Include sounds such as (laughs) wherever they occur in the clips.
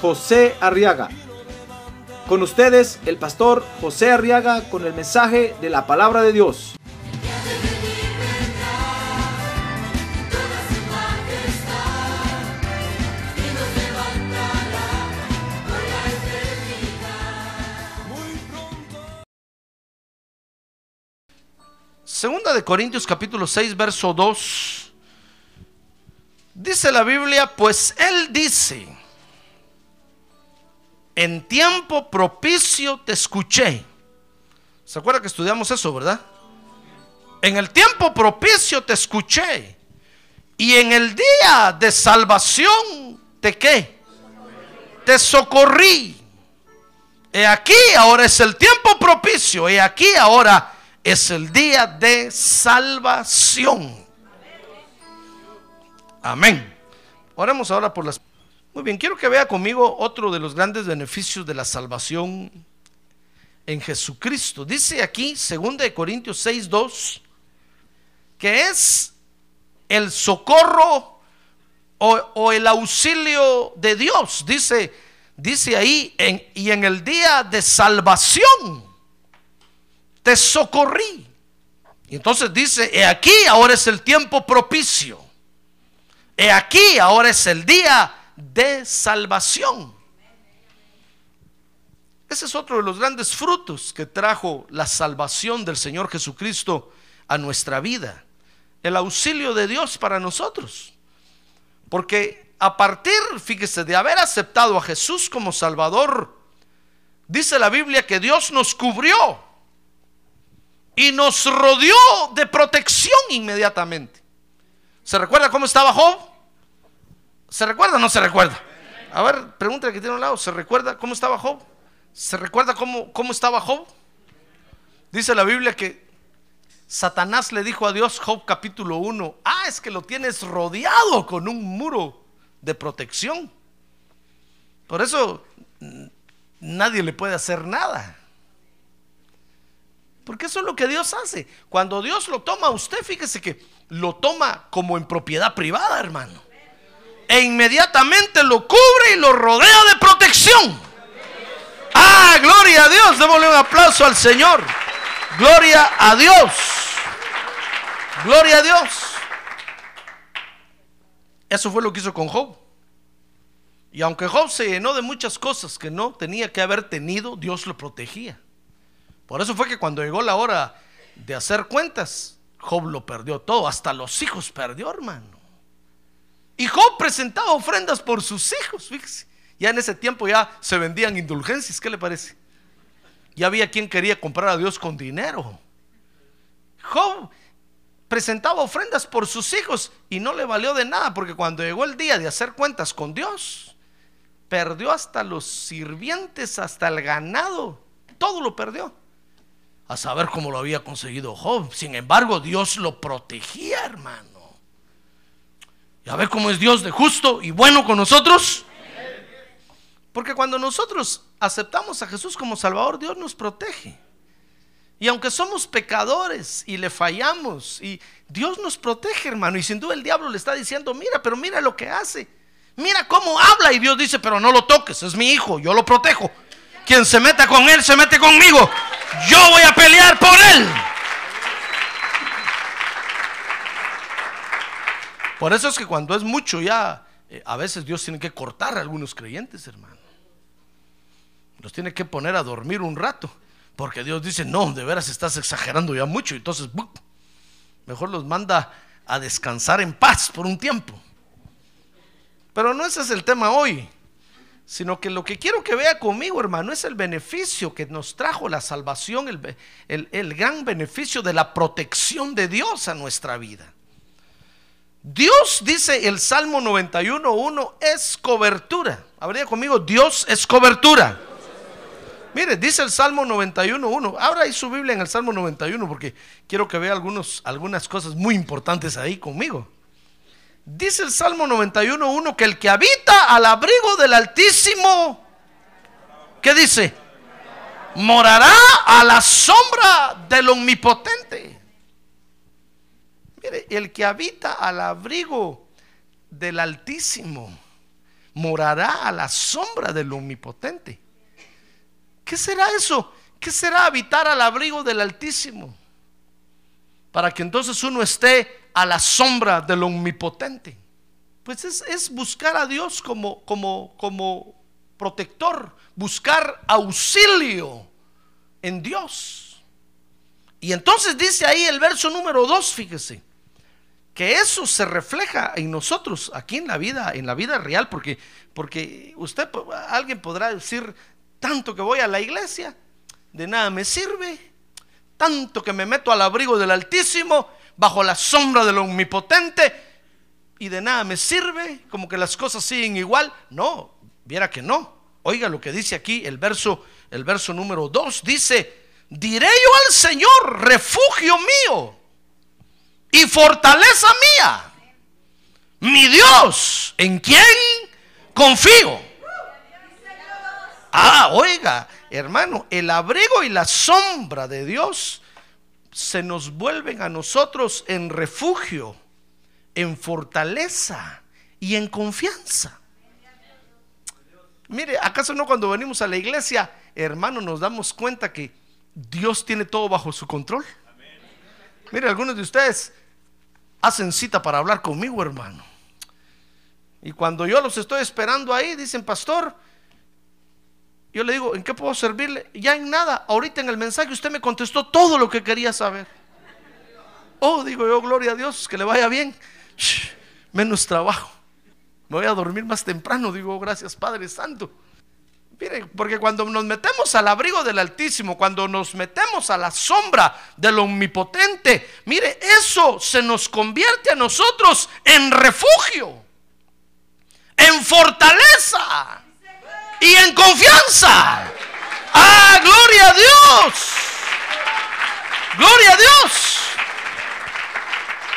José Arriaga. Con ustedes, el pastor José Arriaga con el mensaje de la palabra de Dios. Segunda de Corintios capítulo 6, verso 2. Dice la Biblia, pues Él dice, en tiempo propicio te escuché. ¿Se acuerda que estudiamos eso, verdad? En el tiempo propicio te escuché. Y en el día de salvación te qué? Te socorrí. He aquí ahora es el tiempo propicio. He aquí ahora es el día de salvación. Amén. Oremos ahora por las... Muy bien, quiero que vea conmigo otro de los grandes beneficios de la salvación en Jesucristo. Dice aquí, 2 de Corintios 6, 2, que es el socorro o, el auxilio de Dios. Dice, dice ahí, y en el día de salvación te socorrí. Y entonces dice, he aquí, ahora es el tiempo propicio. He aquí, ahora es el día de salvación. Ese es otro de los grandes frutos que trajo la salvación del Señor Jesucristo a nuestra vida. El auxilio de Dios para nosotros. Porque a partir, fíjese, de haber aceptado a Jesús como Salvador, dice la Biblia que Dios nos cubrió y nos rodeó de protección inmediatamente. ¿Se recuerda cómo estaba Job? ¿Se recuerda o no se recuerda? A ver, pregúntale que tiene un lado. ¿Se recuerda cómo estaba Job? ¿Se recuerda cómo, cómo estaba Job? Dice la Biblia que Satanás le dijo a Dios, Job capítulo 1, ah, es que lo tienes rodeado con un muro de protección. Por eso nadie le puede hacer nada. Porque eso es lo que Dios hace. Cuando Dios lo toma usted, fíjese que lo toma como en propiedad privada, hermano. E inmediatamente lo cubre y lo rodea de protección. Ah, gloria a Dios. Démosle un aplauso al Señor. Gloria a Dios. Gloria a Dios. Eso fue lo que hizo con Job. Y aunque Job se llenó de muchas cosas que no tenía que haber tenido, Dios lo protegía. Por eso fue que cuando llegó la hora de hacer cuentas, Job lo perdió todo, hasta los hijos perdió, hermano. Y Job presentaba ofrendas por sus hijos, fíjese. Ya en ese tiempo ya se vendían indulgencias, ¿qué le parece? Ya había quien quería comprar a Dios con dinero. Job presentaba ofrendas por sus hijos y no le valió de nada porque cuando llegó el día de hacer cuentas con Dios, perdió hasta los sirvientes, hasta el ganado, todo lo perdió a saber cómo lo había conseguido Job. Sin embargo, Dios lo protegía, hermano. ¿Y a ver cómo es Dios de justo y bueno con nosotros? Porque cuando nosotros aceptamos a Jesús como Salvador, Dios nos protege. Y aunque somos pecadores y le fallamos, y Dios nos protege, hermano. Y sin duda el diablo le está diciendo, mira, pero mira lo que hace. Mira cómo habla. Y Dios dice, pero no lo toques, es mi hijo, yo lo protejo. Quien se meta con él, se mete conmigo. Yo voy a pelear por él. Por eso es que cuando es mucho ya, eh, a veces Dios tiene que cortar a algunos creyentes, hermano. Los tiene que poner a dormir un rato. Porque Dios dice, no, de veras estás exagerando ya mucho. Entonces, mejor los manda a descansar en paz por un tiempo. Pero no ese es el tema hoy sino que lo que quiero que vea conmigo, hermano, es el beneficio que nos trajo la salvación, el, gran beneficio de la protección de Dios a nuestra vida. Dios, dice el Salmo 91.1, es cobertura. Habría conmigo, Dios es cobertura. Mire, dice el Salmo 91.1. Ahora hay su Biblia en el Salmo 91 porque quiero que vea algunos, algunas cosas muy importantes ahí conmigo. Dice el Salmo 91.1 que el que habita al abrigo del Altísimo, ¿qué dice? Morará a la sombra del Omnipotente. El que habita al abrigo del Altísimo morará a la sombra del Omnipotente. ¿Qué será eso? ¿Qué será habitar al abrigo del Altísimo? Para que entonces uno esté a la sombra del Omnipotente. Pues es, es buscar a Dios como, como, como protector, buscar auxilio en Dios. Y entonces dice ahí el verso número 2, fíjese, que eso se refleja en nosotros, aquí en la vida, en la vida real, porque, porque usted, alguien podrá decir, tanto que voy a la iglesia, de nada me sirve, tanto que me meto al abrigo del Altísimo, bajo la sombra del Omnipotente, y de nada me sirve, como que las cosas siguen igual. No, viera que no. Oiga lo que dice aquí el verso, el verso número 2, dice, diré yo al Señor, refugio mío y fortaleza mía, mi Dios, en quien confío. Ah, oiga, hermano, el abrigo y la sombra de Dios se nos vuelven a nosotros en refugio, en fortaleza y en confianza. Mire, ¿acaso no cuando venimos a la iglesia, hermano, nos damos cuenta que Dios tiene todo bajo su control? Mire, algunos de ustedes hacen cita para hablar conmigo, hermano. Y cuando yo los estoy esperando ahí, dicen, pastor, yo le digo, ¿en qué puedo servirle? Ya en nada. Ahorita en el mensaje usted me contestó todo lo que quería saber. Oh, digo yo, gloria a Dios, que le vaya bien. menos trabajo. Me voy a dormir más temprano, digo, gracias Padre Santo. Mire, porque cuando nos metemos al abrigo del Altísimo, cuando nos metemos a la sombra del Omnipotente, mire, eso se nos convierte a nosotros en refugio, en fortaleza y en confianza. ¡Ah, gloria a Dios! ¡Gloria a Dios!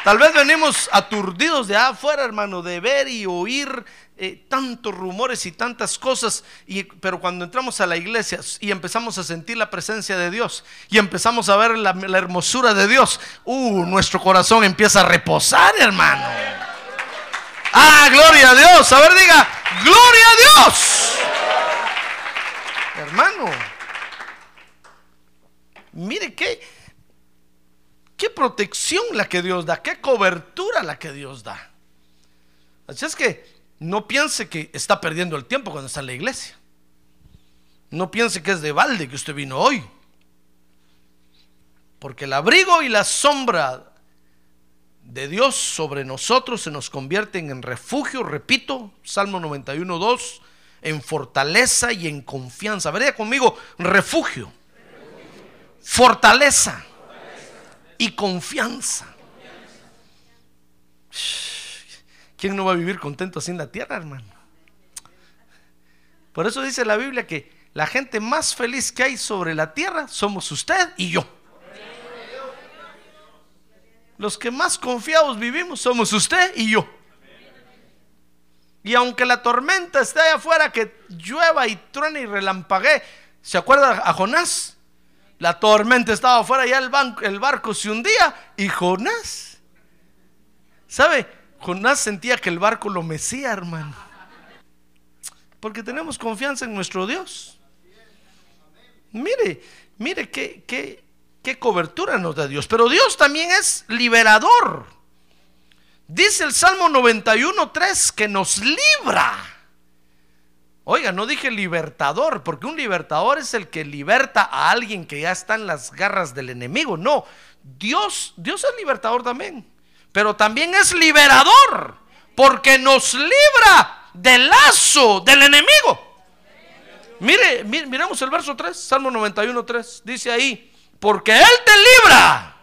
Tal vez venimos aturdidos de afuera, hermano, de ver y oír eh, tantos rumores y tantas cosas, y, pero cuando entramos a la iglesia y empezamos a sentir la presencia de Dios y empezamos a ver la, la hermosura de Dios, uh, nuestro corazón empieza a reposar, hermano. Ah, gloria a Dios. A ver, diga, gloria a Dios. Hermano, mire qué, qué protección la que Dios da, qué cobertura la que Dios da. Así es que no piense que está perdiendo el tiempo cuando está en la iglesia. No piense que es de balde que usted vino hoy. Porque el abrigo y la sombra de Dios sobre nosotros se nos convierten en refugio, repito, Salmo 91, 2, en fortaleza y en confianza. Vería conmigo, refugio, fortaleza y confianza. ¿Quién no va a vivir contento así en la tierra, hermano? Por eso dice la Biblia que la gente más feliz que hay sobre la tierra somos usted y yo. Los que más confiados vivimos somos usted y yo. Y aunque la tormenta esté allá afuera, que llueva y truene y relampaguee, ¿se acuerda a Jonás? La tormenta estaba afuera, ya el, el barco se hundía y Jonás, ¿sabe? Jonás sentía que el barco lo mecía, hermano. Porque tenemos confianza en nuestro Dios. Mire, mire qué, qué, qué cobertura nos da Dios. Pero Dios también es liberador. Dice el Salmo 91.3 que nos libra. Oiga, no dije libertador, porque un libertador es el que liberta a alguien que ya está en las garras del enemigo. No, Dios, Dios es libertador también pero también es liberador, porque nos libra del lazo del enemigo. Mire, miramos el verso 3, Salmo 91, 3, dice ahí, porque Él te libra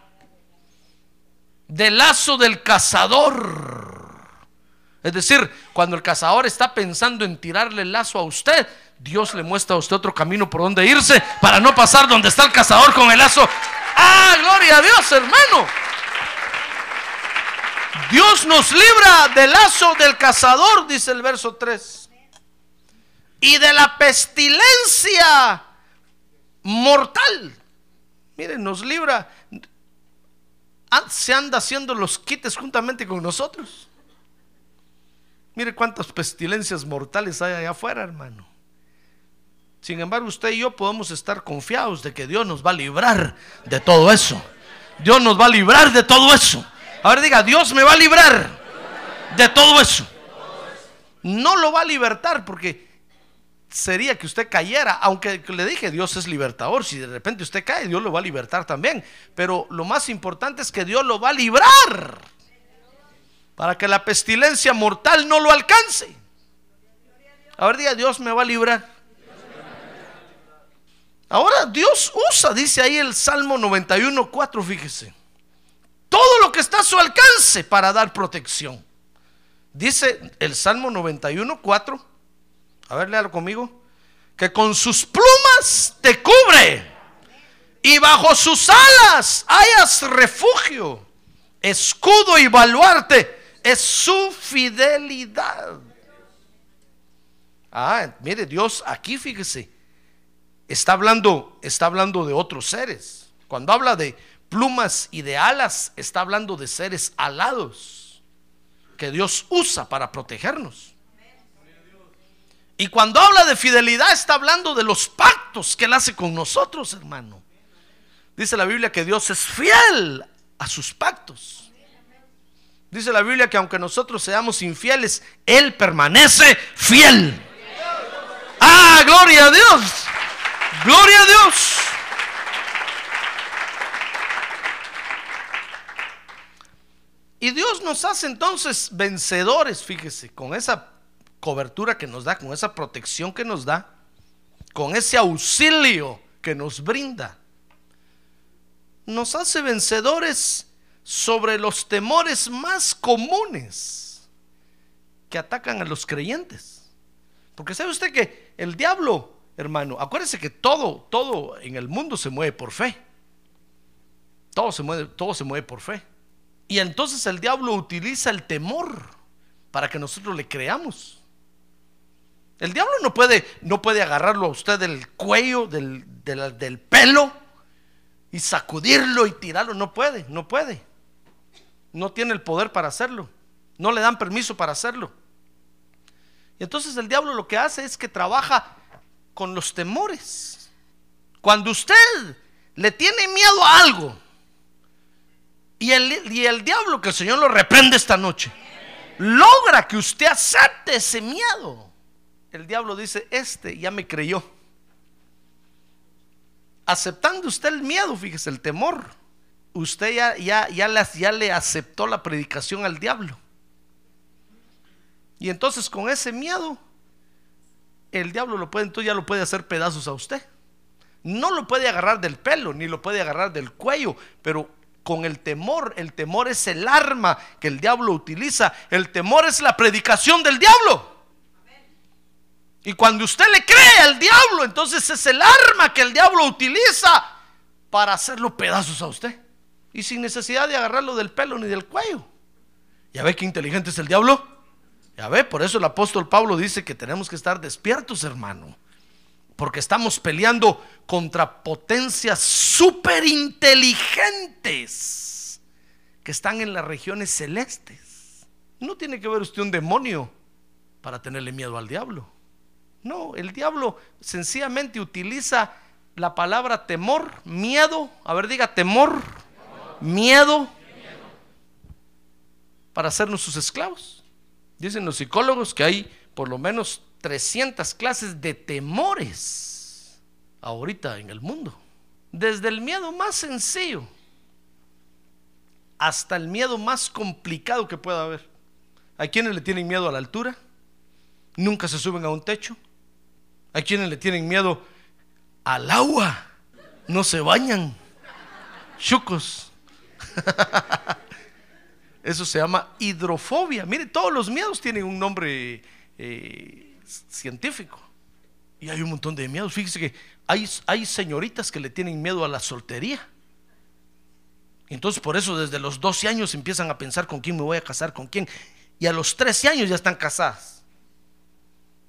del lazo del cazador. Es decir, cuando el cazador está pensando en tirarle el lazo a usted, Dios le muestra a usted otro camino por donde irse para no pasar donde está el cazador con el lazo. ¡Ah, gloria a Dios, hermano! Dios nos libra del lazo del cazador, dice el verso 3. Y de la pestilencia mortal. Miren, nos libra. Ah, se anda haciendo los quites juntamente con nosotros. Mire cuántas pestilencias mortales hay allá afuera, hermano. Sin embargo, usted y yo podemos estar confiados de que Dios nos va a librar de todo eso. Dios nos va a librar de todo eso. Ahora diga, Dios me va a librar de todo eso. No lo va a libertar porque sería que usted cayera, aunque le dije Dios es libertador, si de repente usted cae, Dios lo va a libertar también, pero lo más importante es que Dios lo va a librar para que la pestilencia mortal no lo alcance. A ver, diga, Dios me va a librar. Ahora Dios usa, dice ahí el Salmo 91, 4, fíjese, todo lo que está a su alcance para dar protección. Dice el Salmo 91, 4, a ver, léalo conmigo, que con sus plumas te cubre y bajo sus alas hayas refugio, escudo y baluarte es su fidelidad. Ah, mire, Dios aquí fíjese, está hablando, está hablando de otros seres. Cuando habla de plumas y de alas, está hablando de seres alados que Dios usa para protegernos. Y cuando habla de fidelidad, está hablando de los pactos que Él hace con nosotros, hermano. Dice la Biblia que Dios es fiel a sus pactos. Dice la Biblia que aunque nosotros seamos infieles, Él permanece fiel. Ah, gloria a Dios. Gloria a Dios. Y Dios nos hace entonces vencedores, fíjese, con esa cobertura que nos da, con esa protección que nos da, con ese auxilio que nos brinda. Nos hace vencedores sobre los temores más comunes que atacan a los creyentes. Porque sabe usted que el diablo, hermano, acuérdese que todo, todo en el mundo se mueve por fe. Todo se mueve, todo se mueve por fe. Y entonces el diablo utiliza el temor para que nosotros le creamos. El diablo no puede, no puede agarrarlo a usted del cuello, del, del pelo y sacudirlo y tirarlo. No puede, no puede no tiene el poder para hacerlo. No le dan permiso para hacerlo. Y entonces el diablo lo que hace es que trabaja con los temores. Cuando usted le tiene miedo a algo, y el, y el diablo, que el Señor lo reprende esta noche, logra que usted acepte ese miedo. El diablo dice, este ya me creyó. Aceptando usted el miedo, fíjese, el temor usted ya, ya, ya, ya le aceptó la predicación al diablo. Y entonces con ese miedo, el diablo lo puede, entonces ya lo puede hacer pedazos a usted. No lo puede agarrar del pelo, ni lo puede agarrar del cuello, pero con el temor, el temor es el arma que el diablo utiliza. El temor es la predicación del diablo. Y cuando usted le cree al diablo, entonces es el arma que el diablo utiliza para hacerlo pedazos a usted y sin necesidad de agarrarlo del pelo ni del cuello. ¿Ya ve qué inteligente es el diablo? Ya ve, por eso el apóstol Pablo dice que tenemos que estar despiertos, hermano. Porque estamos peleando contra potencias súper inteligentes que están en las regiones celestes. No tiene que ver usted un demonio para tenerle miedo al diablo. No, el diablo sencillamente utiliza la palabra temor, miedo. A ver, diga temor miedo para hacernos sus esclavos. Dicen los psicólogos que hay por lo menos 300 clases de temores ahorita en el mundo. Desde el miedo más sencillo hasta el miedo más complicado que pueda haber. Hay quienes le tienen miedo a la altura, nunca se suben a un techo. Hay quienes le tienen miedo al agua, no se bañan. Chucos. (laughs) Eso se llama hidrofobia. Mire, todos los miedos tienen un nombre eh, científico. Y hay un montón de miedos. Fíjese que hay, hay señoritas que le tienen miedo a la soltería. Entonces por eso desde los 12 años empiezan a pensar con quién me voy a casar, con quién. Y a los 13 años ya están casadas.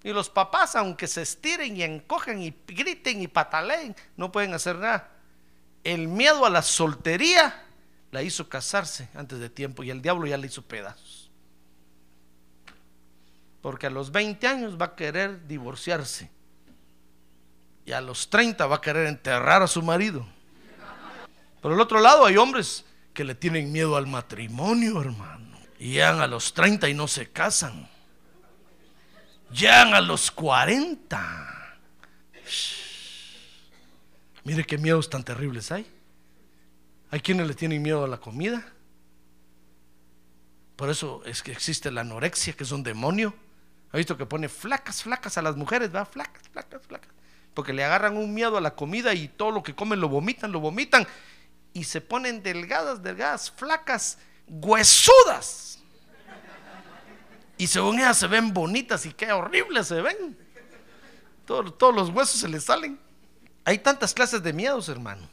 Y los papás, aunque se estiren y encogen y griten y pataleen, no pueden hacer nada. El miedo a la soltería la hizo casarse antes de tiempo y el diablo ya le hizo pedazos. Porque a los 20 años va a querer divorciarse. Y a los 30 va a querer enterrar a su marido. Por el otro lado hay hombres que le tienen miedo al matrimonio, hermano. Y llegan a los 30 y no se casan. Llegan a los 40. Mire qué miedos tan terribles hay. Hay quienes le tienen miedo a la comida. Por eso es que existe la anorexia, que es un demonio. Ha visto que pone flacas, flacas a las mujeres, va, flacas, flacas, flacas. Porque le agarran un miedo a la comida y todo lo que comen lo vomitan, lo vomitan. Y se ponen delgadas, delgadas, flacas, huesudas. Y según ellas se ven bonitas y qué horribles se ven. Todos, los huesos se les salen. Hay tantas clases de miedos, hermano.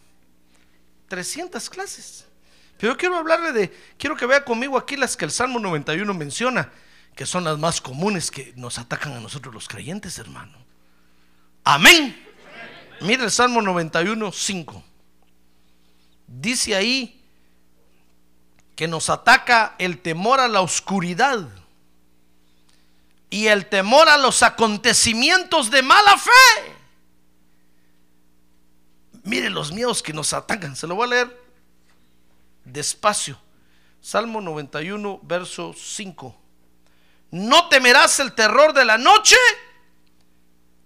300 clases. Pero quiero hablarle de, quiero que vea conmigo aquí las que el Salmo 91 menciona, que son las más comunes que nos atacan a nosotros los creyentes, hermano. Amén. Mira el Salmo 91, 5. Dice ahí que nos ataca el temor a la oscuridad y el temor a los acontecimientos de mala fe. Mire los miedos que nos atacan. Se lo voy a leer despacio. Salmo 91, verso 5. No temerás el terror de la noche,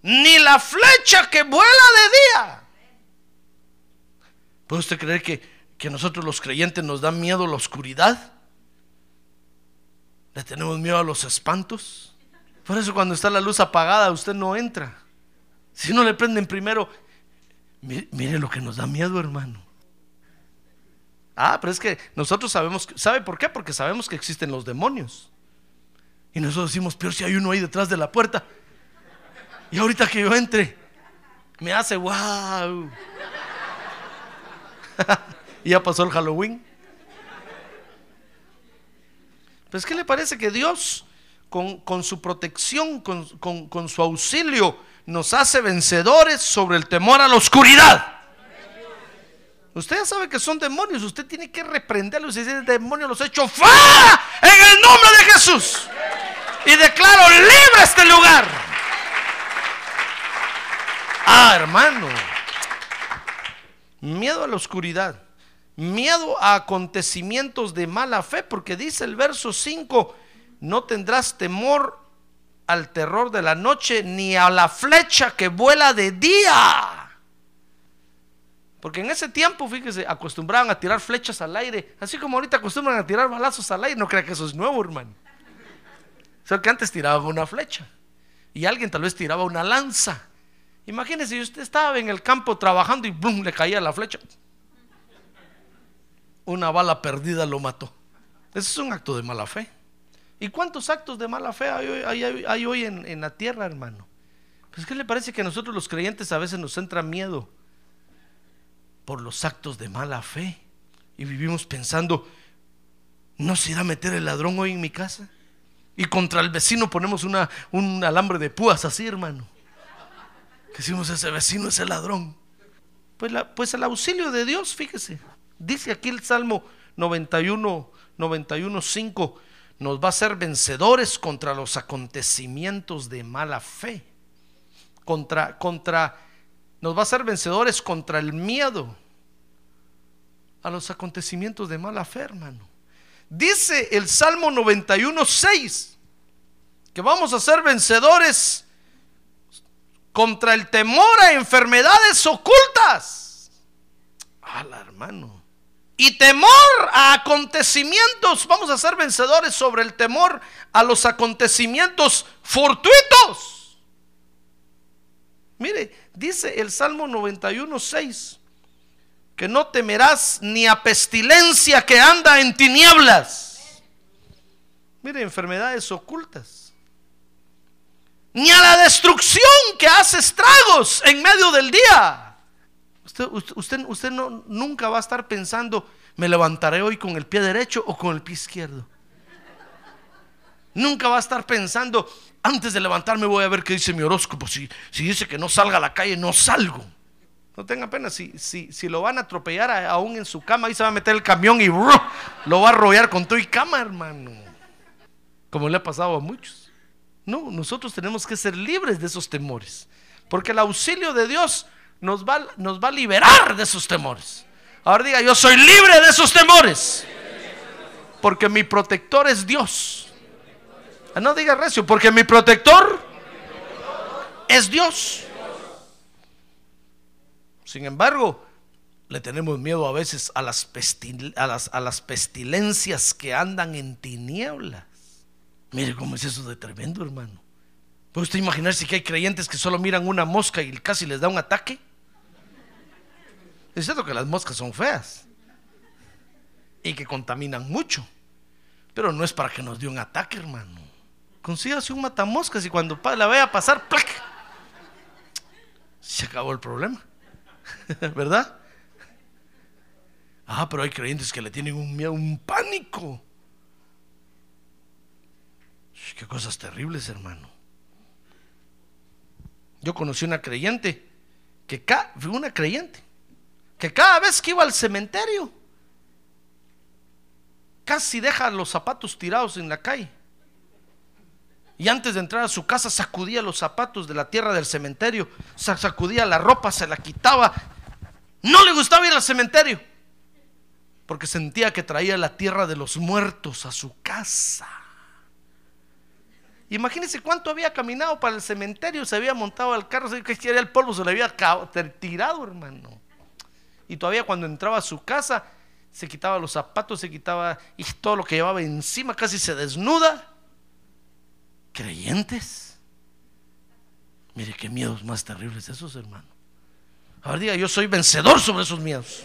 ni la flecha que vuela de día. ¿Puede usted creer que, que nosotros los creyentes nos da miedo la oscuridad? ¿Le tenemos miedo a los espantos? Por eso cuando está la luz apagada usted no entra. Si no le prenden primero, mire, lo que nos da miedo, hermano. Ah, pero es que nosotros sabemos, ¿sabe por qué? Porque sabemos que existen los demonios. Y nosotros decimos, pero si hay uno ahí detrás de la puerta. Y ahorita que yo entre, me hace wow. (laughs) y ya pasó el Halloween. Pues, ¿qué le parece que Dios con, su protección, con, su auxilio, nos hace vencedores sobre el temor a la oscuridad. Usted ya sabe que son demonios, usted tiene que reprenderlos y decir, el demonio los ha hecho fuera en el nombre de Jesús. Y declaro libre este lugar. Ah, hermano. Miedo a la oscuridad. Miedo a acontecimientos de mala fe, porque dice el verso 5, no tendrás temor al terror de la noche ni a la flecha que vuela de día. Porque en ese tiempo, fíjese, acostumbraban a tirar flechas al aire, así como ahorita acostumbran a tirar balazos al aire. No crea que eso es nuevo, hermano. O sea, que antes tiraban una flecha y alguien tal vez tiraba una lanza. Imagínese, usted estaba en el campo trabajando y ¡bum! le caía la flecha. Una bala perdida lo mató. Ese es un acto de mala fe. ¿Y cuántos actos de mala fe hay, hoy en, la tierra, hermano? Pues ¿qué le parece que a nosotros los creyentes a veces nos entra miedo por los actos de mala fe? Y vivimos pensando, ¿no se irá a meter el ladrón hoy en mi casa? Y contra el vecino ponemos una, un alambre de púas así, hermano. Que decimos, ese vecino es el ladrón. Pues, pues el auxilio de Dios, fíjese. Dice aquí el Salmo 91, 91, 5 nos va a hacer vencedores contra los acontecimientos de mala fe. Contra, contra, nos va a hacer vencedores contra el miedo a los acontecimientos de mala fe, hermano. Dice el Salmo 91, 6 que vamos a ser vencedores contra el temor a enfermedades ocultas. Ala, hermano y temor a acontecimientos. Vamos a ser vencedores sobre el temor a los acontecimientos fortuitos. Mire, dice el Salmo 91, 6, que no temerás ni a pestilencia que anda en tinieblas, Mire, enfermedades ocultas. Ni a la destrucción que hace estragos en medio del día. Usted, usted, usted, no, nunca va a estar pensando, me levantaré hoy con el pie derecho o con el pie izquierdo. Nunca va a estar pensando, antes de levantarme voy a ver qué dice mi horóscopo. Si, si dice que no salga a la calle, no salgo. No tenga pena, si, si, si lo van a atropellar a- aún en su cama, ahí se va a meter el camión y lo va a arrollar con todo y cama, hermano. Como le ha pasado a muchos. No, nosotros tenemos que ser libres de esos temores. Porque el auxilio de Dios nos va, nos va a liberar de esos temores. Ahora diga, yo soy libre de esos temores. Porque mi protector es Dios. Ah, No diga recio, porque mi protector es Dios. Sin embargo, le tenemos miedo a veces a las, pestil- a las, a las pestilencias que andan en tinieblas. Mire cómo es eso de tremendo, hermano. ¿Puede usted imaginarse que hay creyentes que solo miran una mosca y casi les da un ataque? Es cierto que las moscas son feas y que contaminan mucho, pero no es para que nos dé un ataque, hermano. Consígase un matamoscas y cuando la vea pasar, ¡plac! se acabó el problema. (laughs) ¿Verdad? Ah, pero hay creyentes que le tienen un miedo, un pánico. Qué cosas terribles, hermano. Yo conocí una creyente que ca- una creyente que cada vez que iba al cementerio casi deja los zapatos tirados en la calle. Y antes de entrar a su casa sacudía los zapatos de la tierra del cementerio, sa- sacudía la ropa, se la quitaba. No le gustaba ir al cementerio, porque sentía que traía la tierra de los muertos a su casa. Imagínense cuánto había caminado para el cementerio, se había montado al carro, se que era el polvo, se le había tirado, hermano. Y todavía cuando entraba a su casa, se quitaba los zapatos, se quitaba y todo lo que llevaba encima, casi se desnuda creyentes. Mire qué miedos más terribles esos, hermano. Ahora diga, yo soy vencedor sobre esos miedos.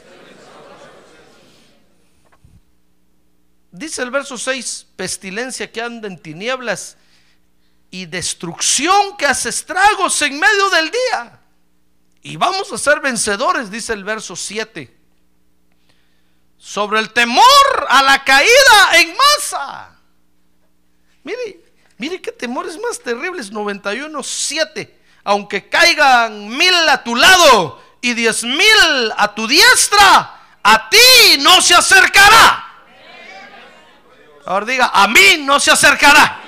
Dice el verso 6, pestilencia que anda en tinieblas y destrucción que hace estragos en medio del día. Y vamos a ser vencedores, dice el verso 7. Sobre el temor a la caída en masa. Mire, mire qué temores más terribles. 91, 7. Aunque caigan mil a tu lado y diez mil a tu diestra, a ti no se acercará. Ahora diga, a mí no se acercará.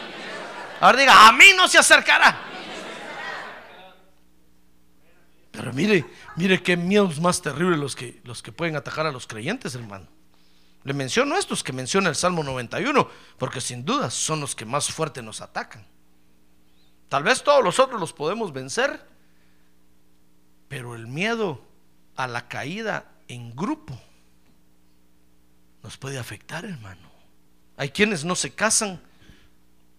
Ahora diga, a mí no se acercará. Pero mire, mire qué miedos más terribles los que, los que pueden atacar a los creyentes, hermano. Le menciono estos que menciona el Salmo 91, porque sin duda son los que más fuerte nos atacan. Tal vez todos los otros los podemos vencer, pero el miedo a la caída en grupo nos puede afectar, hermano. Hay quienes no se casan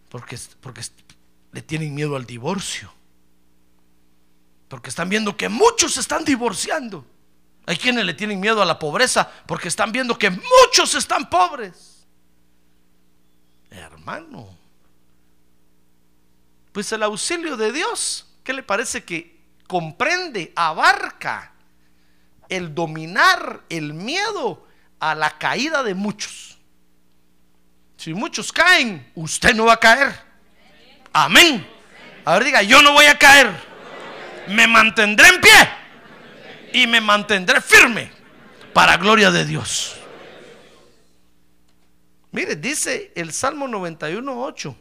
porque, porque le tienen miedo al divorcio. Porque están viendo que muchos están divorciando. Hay quienes le tienen miedo a la pobreza porque están viendo que muchos están pobres. Hermano, pues el auxilio de Dios, ¿qué le parece que comprende, abarca el dominar el miedo a la caída de muchos? Si muchos caen, usted no va a caer. Amén. Ahora diga, yo no voy a caer. Me mantendré en pie y me mantendré firme para gloria de Dios. Mire, dice el Salmo 91.8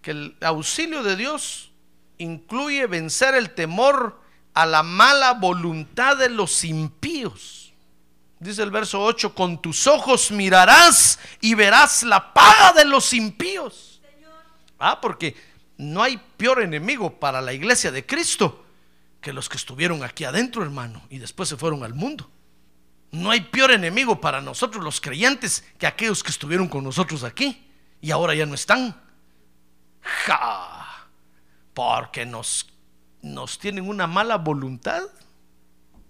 que el auxilio de Dios incluye vencer el temor a la mala voluntad de los impíos. Dice el verso 8, con tus ojos mirarás y verás la paga de los impíos. Ah, porque no hay peor enemigo para la iglesia de Cristo que los que estuvieron aquí adentro, hermano, y después se fueron al mundo. No hay peor enemigo para nosotros los creyentes que aquellos que estuvieron con nosotros aquí y ahora ya no están. Ja, porque nos, nos tienen una mala voluntad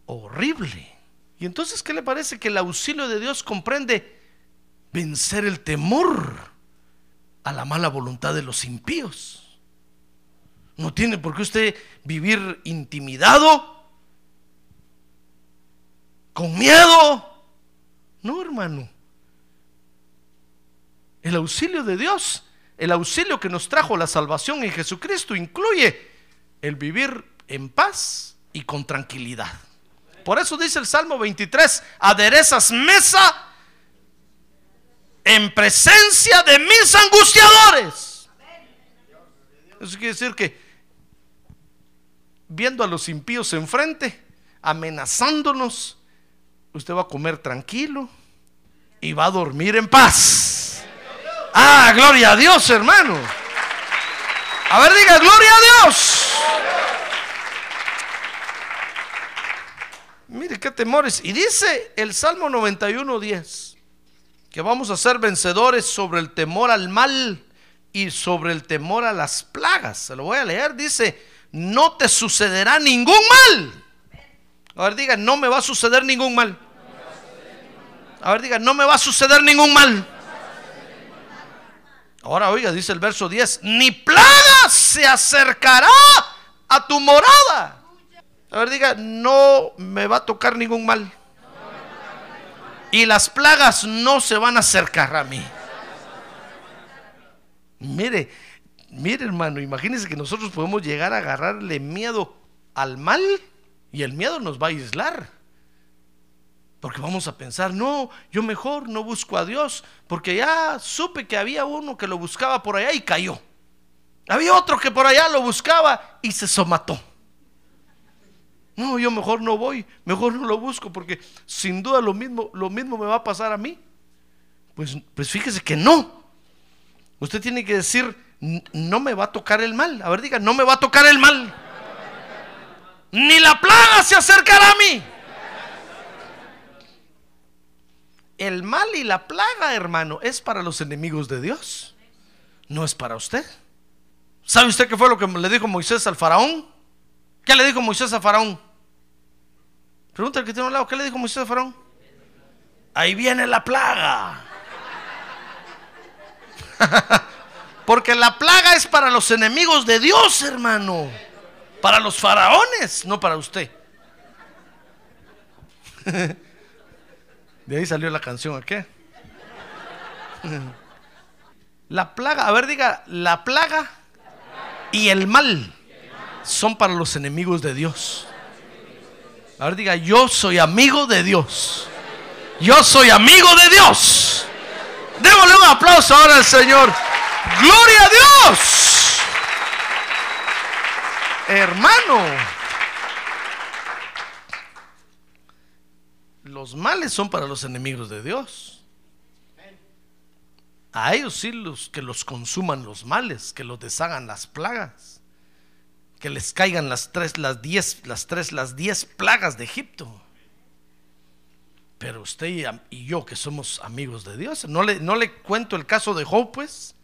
horrible. Y entonces, ¿qué le parece que el auxilio de Dios comprende vencer el temor a la mala voluntad de los impíos. No tiene por qué usted vivir intimidado, con miedo. No, hermano. El auxilio de Dios, el auxilio que nos trajo la salvación en Jesucristo, incluye el vivir en paz y con tranquilidad. Por eso dice el Salmo 23, aderezas mesa en presencia de mis angustiadores. Eso quiere decir que viendo a los impíos enfrente, amenazándonos, usted va a comer tranquilo y va a dormir en paz. Ah, gloria a Dios, hermano. A ver, diga, gloria a Dios. Mire qué temores. Y dice el Salmo 91, 10, que vamos a ser vencedores sobre el temor al mal y sobre el temor a las plagas. Se lo voy a leer. Dice, no te sucederá ningún mal. A ver, diga, no me va a suceder ningún mal. A ver, diga, no me va a suceder ningún mal. Ahora oiga, dice el verso 10, ni plaga se acercará a tu morada. A ver, diga, no me va a tocar ningún mal. Y las plagas no se van a acercar a mí. Mire, mire hermano, imagínese que nosotros podemos llegar a agarrarle miedo al mal y el miedo nos va a aislar. Porque vamos a pensar, no, yo mejor no busco a Dios, porque ya supe que había uno que lo buscaba por allá y cayó. Había otro que por allá lo buscaba y se somató. No, yo mejor no voy, mejor no lo busco porque sin duda lo mismo, lo mismo me va a pasar a mí. Pues, pues fíjese que no. Usted tiene que decir, no me va a tocar el mal. A ver, diga, no me va a tocar el mal. Ni la plaga se acercará a mí. El mal y la plaga, hermano, es para los enemigos de Dios. No es para usted. ¿Sabe usted qué fue lo que le dijo Moisés al faraón? ¿Qué le dijo Moisés a Faraón? Pregunta al que tiene un lado, ¿qué le dijo Moisés a Faraón? Ahí viene la plaga. (laughs) Porque la plaga es para los enemigos de Dios, hermano. Para los faraones, no para usted. (laughs) De ahí salió la canción, ¿a qué? (laughs) La plaga, a ver, diga, la plaga y el mal son para los enemigos de Dios. A ver, diga, yo soy amigo de Dios. Yo soy amigo de Dios. Démosle un aplauso ahora al Señor. Gloria a Dios. Hermano. Los males son para los enemigos de Dios. A ellos sí los que los consuman los males, que los deshagan las plagas que les caigan las tres, las diez, las tres, las diez plagas de Egipto. Pero usted y yo que somos amigos de Dios, no le, no le cuento el caso de Job, pues,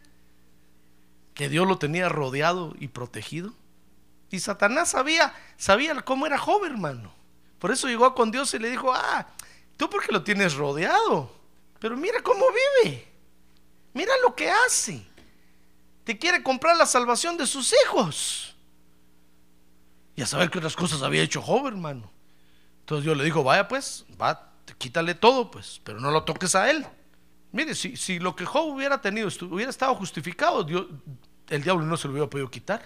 que Dios lo tenía rodeado y protegido. Y Satanás sabía, sabía cómo era Job, hermano. Por eso llegó con Dios y le dijo, ah, tú porque lo tienes rodeado, pero mira cómo vive, mira lo que hace. Te quiere comprar la salvación de sus hijos. Y a saber qué otras cosas había hecho Job, hermano. Entonces yo le digo, vaya pues, va, quítale todo, pues, pero no lo toques a él. Mire, si, si lo que Job hubiera tenido hubiera estado justificado, Dios, el diablo no se lo hubiera podido quitar.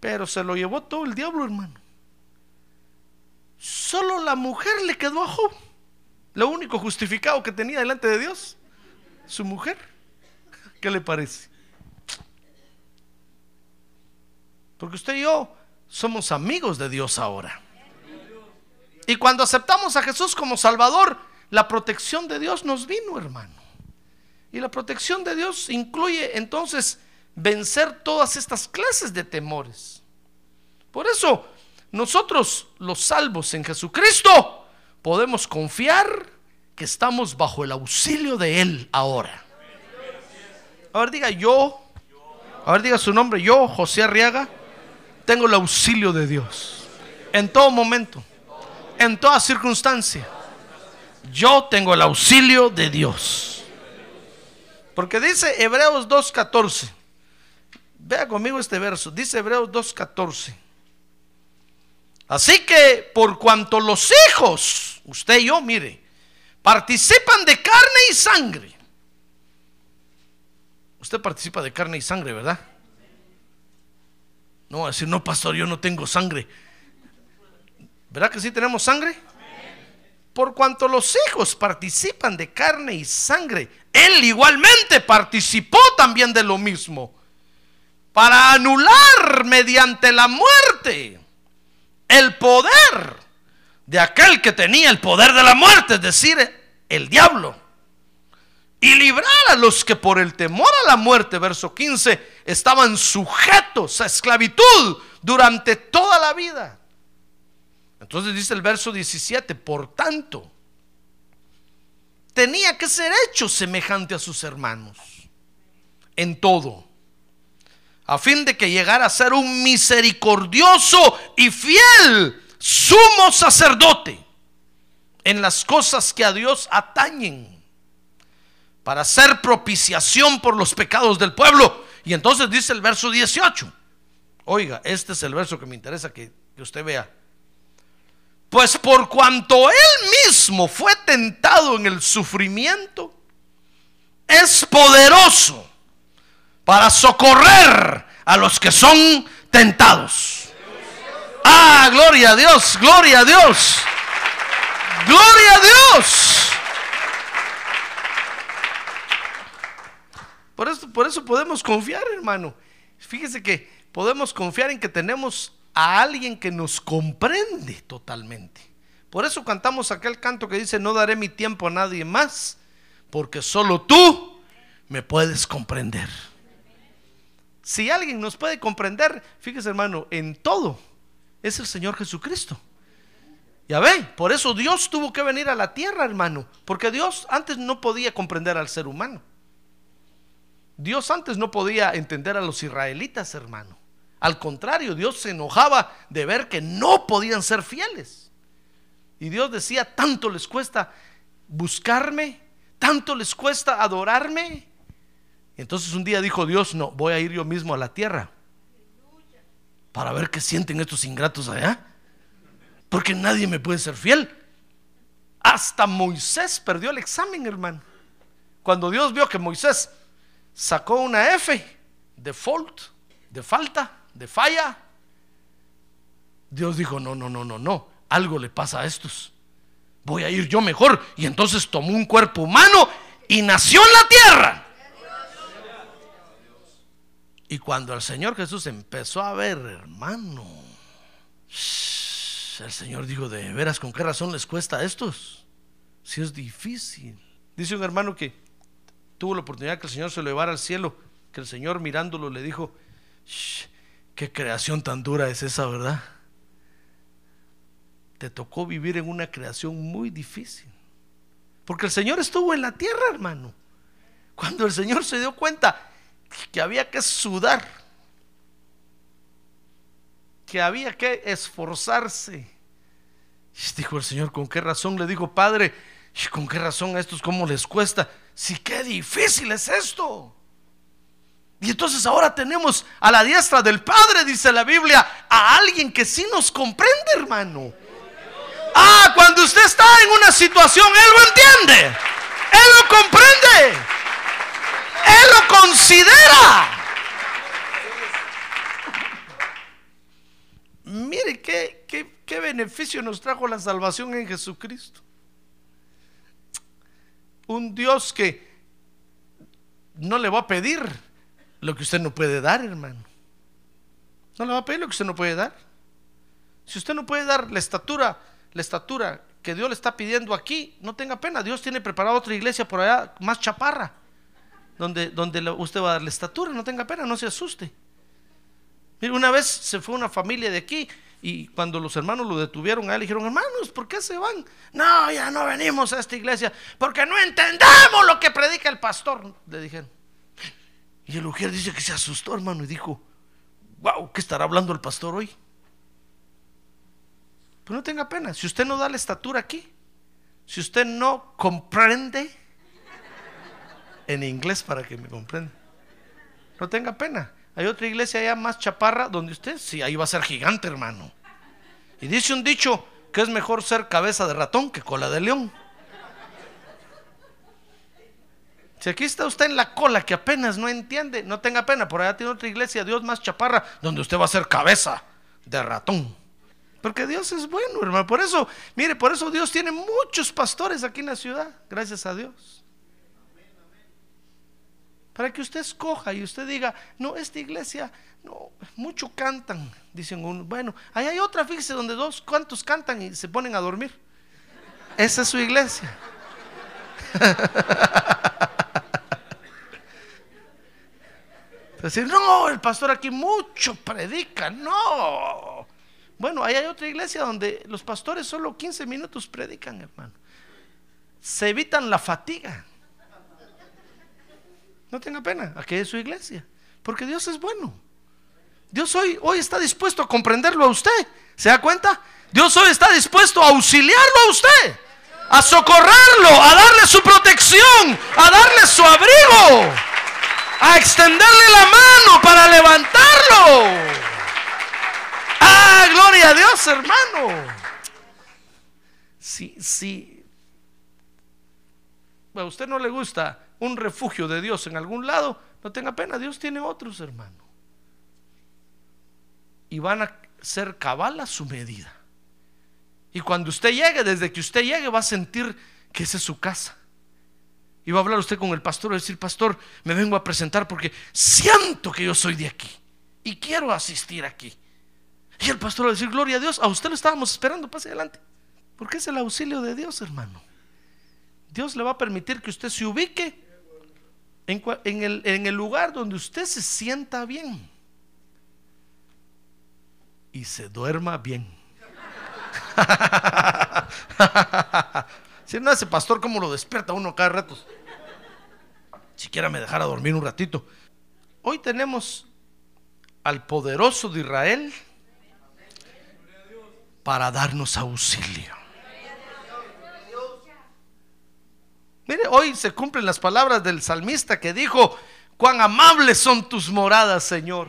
Pero se lo llevó todo el diablo, hermano. Solo la mujer le quedó a Job. Lo único justificado que tenía delante de Dios, su mujer. ¿Qué le parece? Porque usted y yo somos amigos de Dios ahora. Y cuando aceptamos a Jesús como Salvador, la protección de Dios nos vino, hermano. Y la protección de Dios incluye entonces vencer todas estas clases de temores. Por eso, nosotros los salvos en Jesucristo podemos confiar que estamos bajo el auxilio de Él ahora. A ver, diga yo, a ver, diga su nombre, yo, José Arriaga tengo el auxilio de Dios. En todo momento, en toda circunstancia, yo tengo el auxilio de Dios. Porque dice Hebreos 2.14. Vea conmigo este verso. Dice Hebreos 2.14. Así que por cuanto los hijos, usted y yo, mire, participan de carne y sangre. Usted participa de carne y sangre, ¿verdad? No va a decir, no, pastor, yo no tengo sangre. ¿Verdad que sí tenemos sangre? Por cuanto los hijos participan de carne y sangre, él igualmente participó también de lo mismo, para anular mediante la muerte el poder de aquel que tenía el poder de la muerte, es decir, el diablo. Y librar a los que por el temor a la muerte, verso 15, estaban sujetos a esclavitud durante toda la vida. Entonces dice el verso 17, por tanto, tenía que ser hecho semejante a sus hermanos en todo, a fin de que llegara a ser un misericordioso y fiel sumo sacerdote en las cosas que a Dios atañen, para hacer propiciación por los pecados del pueblo. Y entonces dice el verso 18, oiga, este es el verso que me interesa que, que usted vea. Pues por cuanto él mismo fue tentado en el sufrimiento, es poderoso para socorrer a los que son tentados. Ah, gloria a Dios, gloria a Dios, gloria a Dios. Por eso, por eso podemos confiar, hermano. Fíjese que podemos confiar en que tenemos a alguien que nos comprende totalmente. Por eso cantamos aquel canto que dice, no daré mi tiempo a nadie más, porque solo tú me puedes comprender. Si alguien nos puede comprender, fíjese hermano, en todo, es el Señor Jesucristo. Ya ve, por eso Dios tuvo que venir a la tierra, hermano, porque Dios antes no podía comprender al ser humano. Dios antes no podía entender a los israelitas, hermano. Al contrario, Dios se enojaba de ver que no podían ser fieles. Y Dios decía, tanto les cuesta buscarme, tanto les cuesta adorarme. Entonces un día dijo Dios, no, voy a ir yo mismo a la tierra para ver qué sienten estos ingratos allá. Porque nadie me puede ser fiel. Hasta Moisés perdió el examen, hermano. Cuando Dios vio que Moisés sacó una F de fault, de falta, de falla, Dios dijo, no, no, no, no, no, algo le pasa a estos. Voy a ir yo mejor. Y entonces tomó un cuerpo humano y nació en la tierra. Y cuando el Señor Jesús empezó a ver, hermano, el Señor dijo, de veras, ¿con qué razón les cuesta a estos? Si es difícil. Dice un hermano que tuvo la oportunidad que el Señor se lo llevara al cielo, que el Señor mirándolo le dijo, qué creación tan dura es esa, ¿verdad? Te tocó vivir en una creación muy difícil. Porque el Señor estuvo en la tierra, hermano. Cuando el Señor se dio cuenta que había que sudar, que había que esforzarse. Dijo el Señor, ¿con qué razón? Le dijo, Padre, ¿con qué razón a estos cómo les cuesta? Si qué difícil es esto. Y entonces ahora tenemos a la diestra del Padre, dice la Biblia, a alguien que sí nos comprende, hermano. Ah, cuando usted está en una situación, Él lo entiende. Él lo comprende. Él lo considera. Mire qué, qué, qué beneficio nos trajo la salvación en Jesucristo. Un Dios que no le va a pedir lo que usted no puede dar, hermano. No le va a pedir lo que usted no puede dar. Si usted no puede dar la estatura, la estatura que Dios le está pidiendo aquí, no tenga pena. Dios tiene preparada otra iglesia por allá más chaparra, donde, donde usted va a dar la estatura, no tenga pena, no se asuste. Mire, una vez se fue una familia de aquí y cuando los hermanos lo detuvieron a él, dijeron, hermanos, ¿por qué se van? No, ya no venimos a esta iglesia porque no entendemos lo que predica el pastor, le dijeron. Y el mujer dice que se asustó, hermano, y dijo, wow, ¿qué estará hablando el pastor hoy? Pues no tenga pena, si usted no da la estatura aquí, si usted no comprende, en inglés para que me comprenda. No tenga pena. Hay otra iglesia allá más chaparra donde usted, sí, ahí va a ser gigante, hermano. Y dice un dicho que es mejor ser cabeza de ratón que cola de león. Si aquí está usted en la cola que apenas no entiende, no tenga pena. Por allá tiene otra iglesia, Dios más chaparra, donde usted va a ser cabeza de ratón. Porque Dios es bueno, hermano. Por eso, mire, por eso Dios tiene muchos pastores aquí en la ciudad. Gracias a Dios. Para que usted escoja y usted diga, no, esta iglesia, no, mucho cantan. Dicen uno, bueno, ahí hay otra, fíjese, donde dos, cuantos cantan y se ponen a dormir. Esa es su iglesia. (laughs) Decir, no, el pastor aquí mucho predica, no. Bueno, ahí hay otra iglesia donde los pastores solo 15 minutos predican, hermano. Se evitan la fatiga. No tenga pena, aquí es su iglesia. Porque Dios es bueno. Dios hoy, hoy está dispuesto a comprenderlo a usted. ¿Se da cuenta? Dios hoy está dispuesto a auxiliarlo a usted. A socorrerlo, a darle su protección, a darle su abrigo a extenderle la mano para levantarlo. Ah, gloria a Dios, hermano. Si, si a usted no le gusta un refugio de Dios en algún lado, no tenga pena, Dios tiene otros, hermano. Y van a ser cabal a su medida. Y cuando usted llegue, desde que usted llegue, va a sentir que esa es su casa. Y va a hablar usted con el pastor y decir, pastor, me vengo a presentar porque siento que yo soy de aquí y quiero asistir aquí. Y el pastor va a decir, gloria a Dios, a usted lo estábamos esperando, pase adelante. Porque es el auxilio de Dios, hermano. Dios le va a permitir que usted se ubique en, el, lugar donde usted se sienta bien y se duerma bien. (laughs) Si no, ese pastor, ¿cómo lo despierta uno cada rato? Siquiera me dejara dormir un ratito. Hoy tenemos al poderoso de Israel para darnos auxilio. Mire, hoy se cumplen las palabras del salmista que dijo, cuán amables son tus moradas, Señor.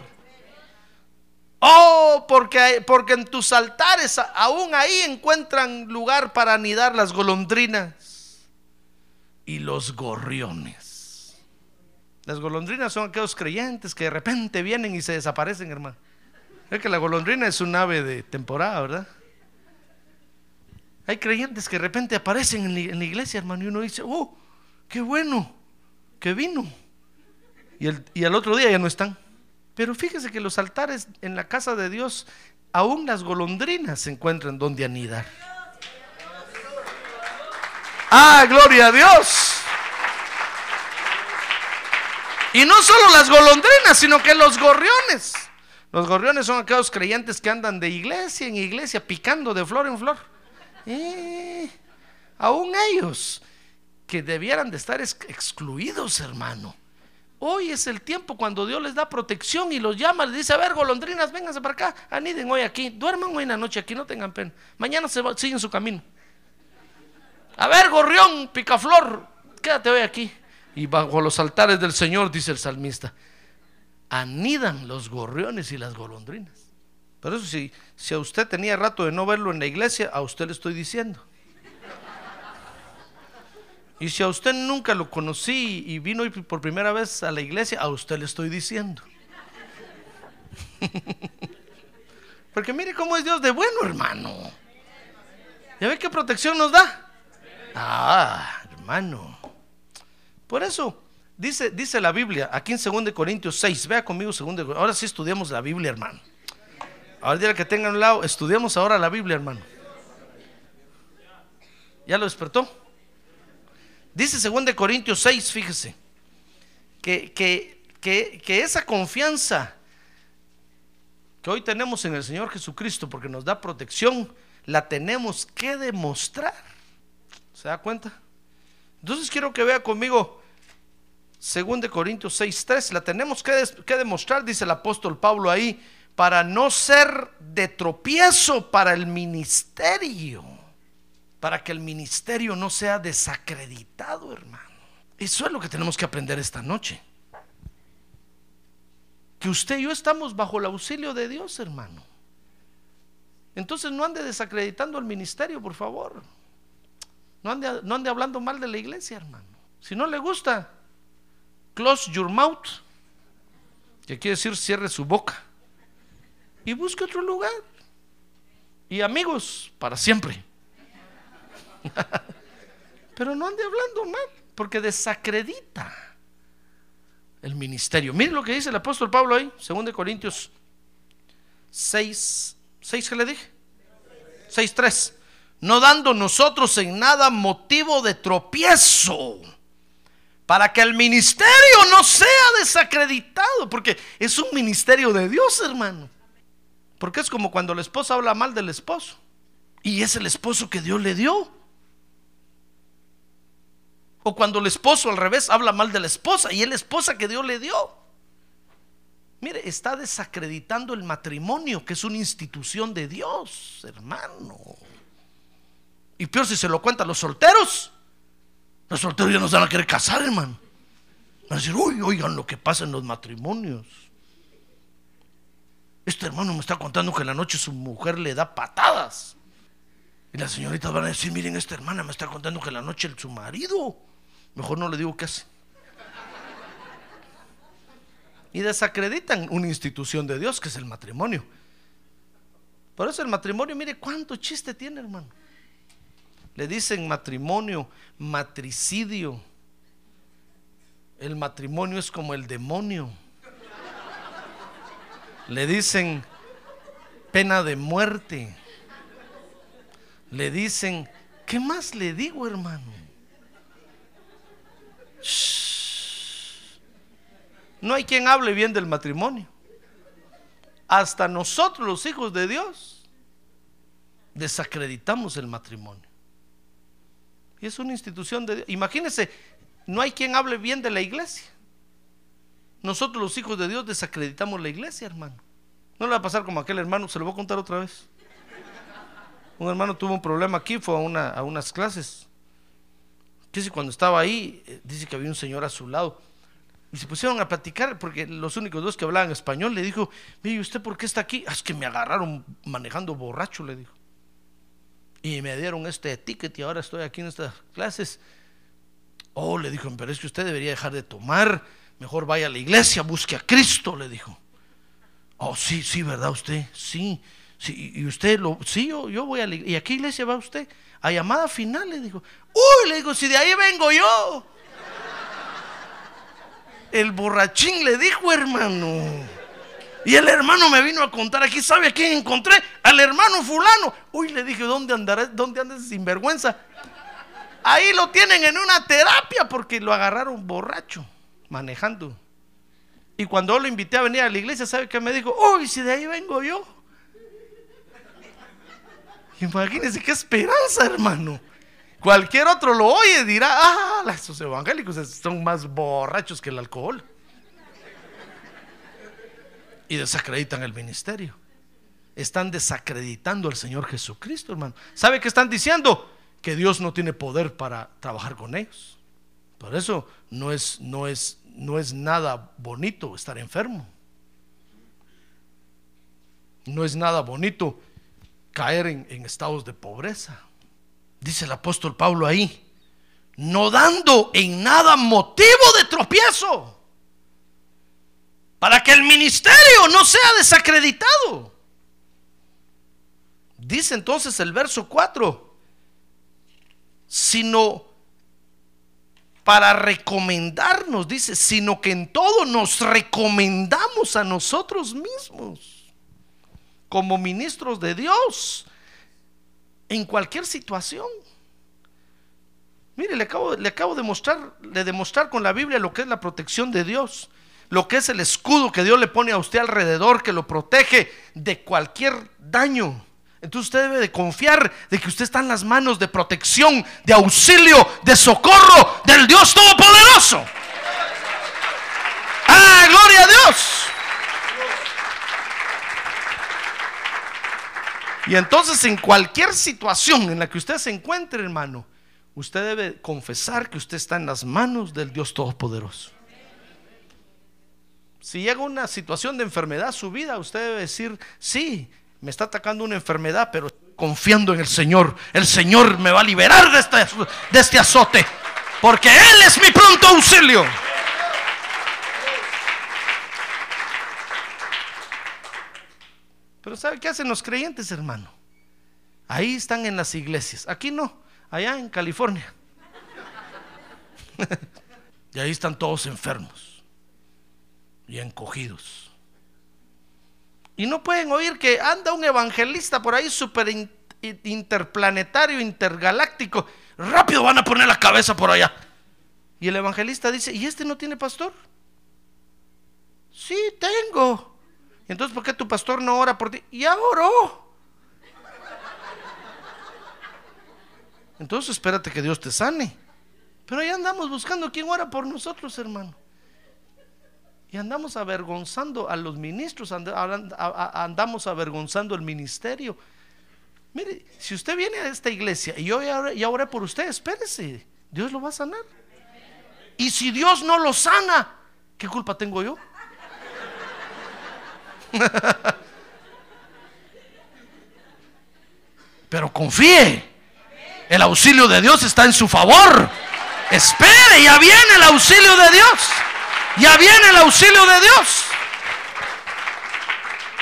Oh, porque, porque en tus altares aún ahí encuentran lugar para anidar las golondrinas y los gorriones. Las golondrinas son aquellos creyentes que de repente vienen y se desaparecen, hermano. Es que la golondrina es un ave de temporada, ¿verdad? Hay creyentes que de repente aparecen en la iglesia, hermano, y uno dice, oh, qué bueno que vino. Y, el, y al otro día ya no están. Pero fíjese que los altares en la casa de Dios, aún las golondrinas se encuentran donde anidar. Ah, gloria a Dios. Y no solo las golondrinas, sino que los gorriones. Los gorriones son aquellos creyentes que andan de iglesia en iglesia picando de flor en flor. Eh, aún ellos que debieran de estar excluidos, hermano. Hoy es el tiempo cuando Dios les da protección y los llama, les dice, a ver, golondrinas, vénganse para acá, aniden hoy aquí, duerman hoy en la noche aquí, no tengan pena. Mañana se siguen su camino. A ver, gorrión, picaflor, quédate hoy aquí. Y bajo los altares del Señor, dice el salmista, anidan los gorriones y las golondrinas. Por eso si, si a usted tenía rato de no verlo en la iglesia, a usted le estoy diciendo. Y si a usted nunca lo conocí y vino por primera vez a la iglesia, a usted le estoy diciendo. (laughs) Porque mire cómo es Dios de bueno, hermano. ¿Ya ve qué protección nos da? Ah, hermano. Por eso dice, dice la Biblia, aquí en 2 Corintios 6, vea conmigo 2 Ahora sí estudiamos la Biblia, hermano. Ahora día que tengan un lado, estudiamos ahora la Biblia, hermano. ¿Ya lo despertó? Dice 2 Corintios 6, fíjese, que, que, esa confianza que hoy tenemos en el Señor Jesucristo, porque nos da protección, la tenemos que demostrar. ¿Se da cuenta? Entonces quiero que vea conmigo 2 Corintios 6, 3, la tenemos que, que demostrar, dice el apóstol Pablo ahí, para no ser de tropiezo para el ministerio para que el ministerio no sea desacreditado, hermano. Eso es lo que tenemos que aprender esta noche. Que usted y yo estamos bajo el auxilio de Dios, hermano. Entonces no ande desacreditando el ministerio, por favor. No ande, no ande hablando mal de la iglesia, hermano. Si no le gusta, close your mouth, que quiere decir cierre su boca. Y busque otro lugar. Y amigos, para siempre. (laughs) Pero no ande hablando mal, porque desacredita el ministerio. Miren lo que dice el apóstol Pablo ahí, 2 Corintios 6, 6 que le dije, 6, 3. No dando nosotros en nada motivo de tropiezo, para que el ministerio no sea desacreditado, porque es un ministerio de Dios, hermano. Porque es como cuando la esposa habla mal del esposo, y es el esposo que Dios le dio. O cuando el esposo al revés habla mal de la esposa y es la esposa que Dios le dio. Mire, está desacreditando el matrimonio, que es una institución de Dios, hermano. Y peor si se lo cuentan los solteros. Los solteros ya no se van a querer casar, hermano. Van a decir, uy, oigan lo que pasa en los matrimonios. Este hermano me está contando que en la noche su mujer le da patadas. Y las señoritas van a decir, miren, esta hermana me está contando que en la noche su marido Mejor no le digo qué hace. Y desacreditan una institución de Dios que es el matrimonio. Por eso el matrimonio, mire cuánto chiste tiene, hermano. Le dicen matrimonio, matricidio. El matrimonio es como el demonio. Le dicen pena de muerte. Le dicen, ¿qué más le digo, hermano? No hay quien hable bien del matrimonio. Hasta nosotros, los hijos de Dios, desacreditamos el matrimonio. Y es una institución de Dios. Imagínense, no hay quien hable bien de la iglesia. Nosotros, los hijos de Dios, desacreditamos la iglesia, hermano. No le va a pasar como aquel hermano, se lo voy a contar otra vez. Un hermano tuvo un problema aquí, fue a, a unas clases Dice, cuando estaba ahí, eh, dice que había un señor a su lado. Y se pusieron a platicar, porque los únicos dos que hablaban español le dijo, mire, ¿usted por qué está aquí? Ah, es que me agarraron manejando borracho, le dijo. Y me dieron este ticket y ahora estoy aquí en estas clases. Oh, le dijo, pero es que usted debería dejar de tomar, mejor vaya a la iglesia, busque a Cristo, le dijo. Oh, sí, sí, ¿verdad usted? Sí, sí, y usted lo, sí, yo, yo voy a la iglesia. ¿Y a qué iglesia va usted? A llamada final, le dijo. Uy, le digo, si de ahí vengo yo. El borrachín le dijo, hermano. Y el hermano me vino a contar aquí, ¿sabe a quién encontré? Al hermano fulano. Uy, le dije, ¿dónde andarás? ¿Dónde andas sin vergüenza? Ahí lo tienen en una terapia porque lo agarraron borracho, manejando. Y cuando lo invité a venir a la iglesia, ¿sabe qué me dijo? Uy, si de ahí vengo yo. Imagínense qué esperanza, hermano. Cualquier otro lo oye dirá, ah, esos evangélicos son más borrachos que el alcohol. Y desacreditan el ministerio. Están desacreditando al Señor Jesucristo, hermano. ¿Sabe qué están diciendo? Que Dios no tiene poder para trabajar con ellos. Por eso no es, no es, no es nada bonito estar enfermo. No es nada bonito caer en, estados de pobreza dice el apóstol Pablo ahí, no dando en nada motivo de tropiezo, para que el ministerio no sea desacreditado. Dice entonces el verso 4, sino para recomendarnos, dice, sino que en todo nos recomendamos a nosotros mismos como ministros de Dios en cualquier situación. Mire, le acabo, le acabo de, mostrar, de demostrar con la Biblia lo que es la protección de Dios, lo que es el escudo que Dios le pone a usted alrededor, que lo protege de cualquier daño. Entonces usted debe de confiar de que usted está en las manos de protección, de auxilio, de socorro del Dios Todopoderoso. ¡Ah, gloria a Dios! Y entonces en cualquier situación en la que usted se encuentre, hermano, usted debe confesar que usted está en las manos del Dios Todopoderoso. Si llega una situación de enfermedad a su vida, usted debe decir, sí, me está atacando una enfermedad, pero confiando en el Señor. El Señor me va a liberar de este, de este azote, porque Él es mi pronto auxilio. Pero ¿sabe qué hacen los creyentes, hermano? Ahí están en las iglesias. Aquí no, allá en California. (laughs) y ahí están todos enfermos y encogidos. Y no pueden oír que anda un evangelista por ahí super interplanetario, intergaláctico. Rápido van a poner la cabeza por allá. Y el evangelista dice, ¿y este no tiene pastor? Sí, tengo. Entonces, ¿por qué tu pastor no ora por ti? Ya oró. Entonces, espérate que Dios te sane. Pero ahí andamos buscando quién ora por nosotros, hermano. Y andamos avergonzando a los ministros, andamos avergonzando el ministerio. Mire, si usted viene a esta iglesia y yo ya oré por usted, espérese, Dios lo va a sanar. Y si Dios no lo sana, ¿qué culpa tengo yo? (laughs) Pero confíe, el auxilio de Dios está en su favor. Espere, ya viene el auxilio de Dios. Ya viene el auxilio de Dios.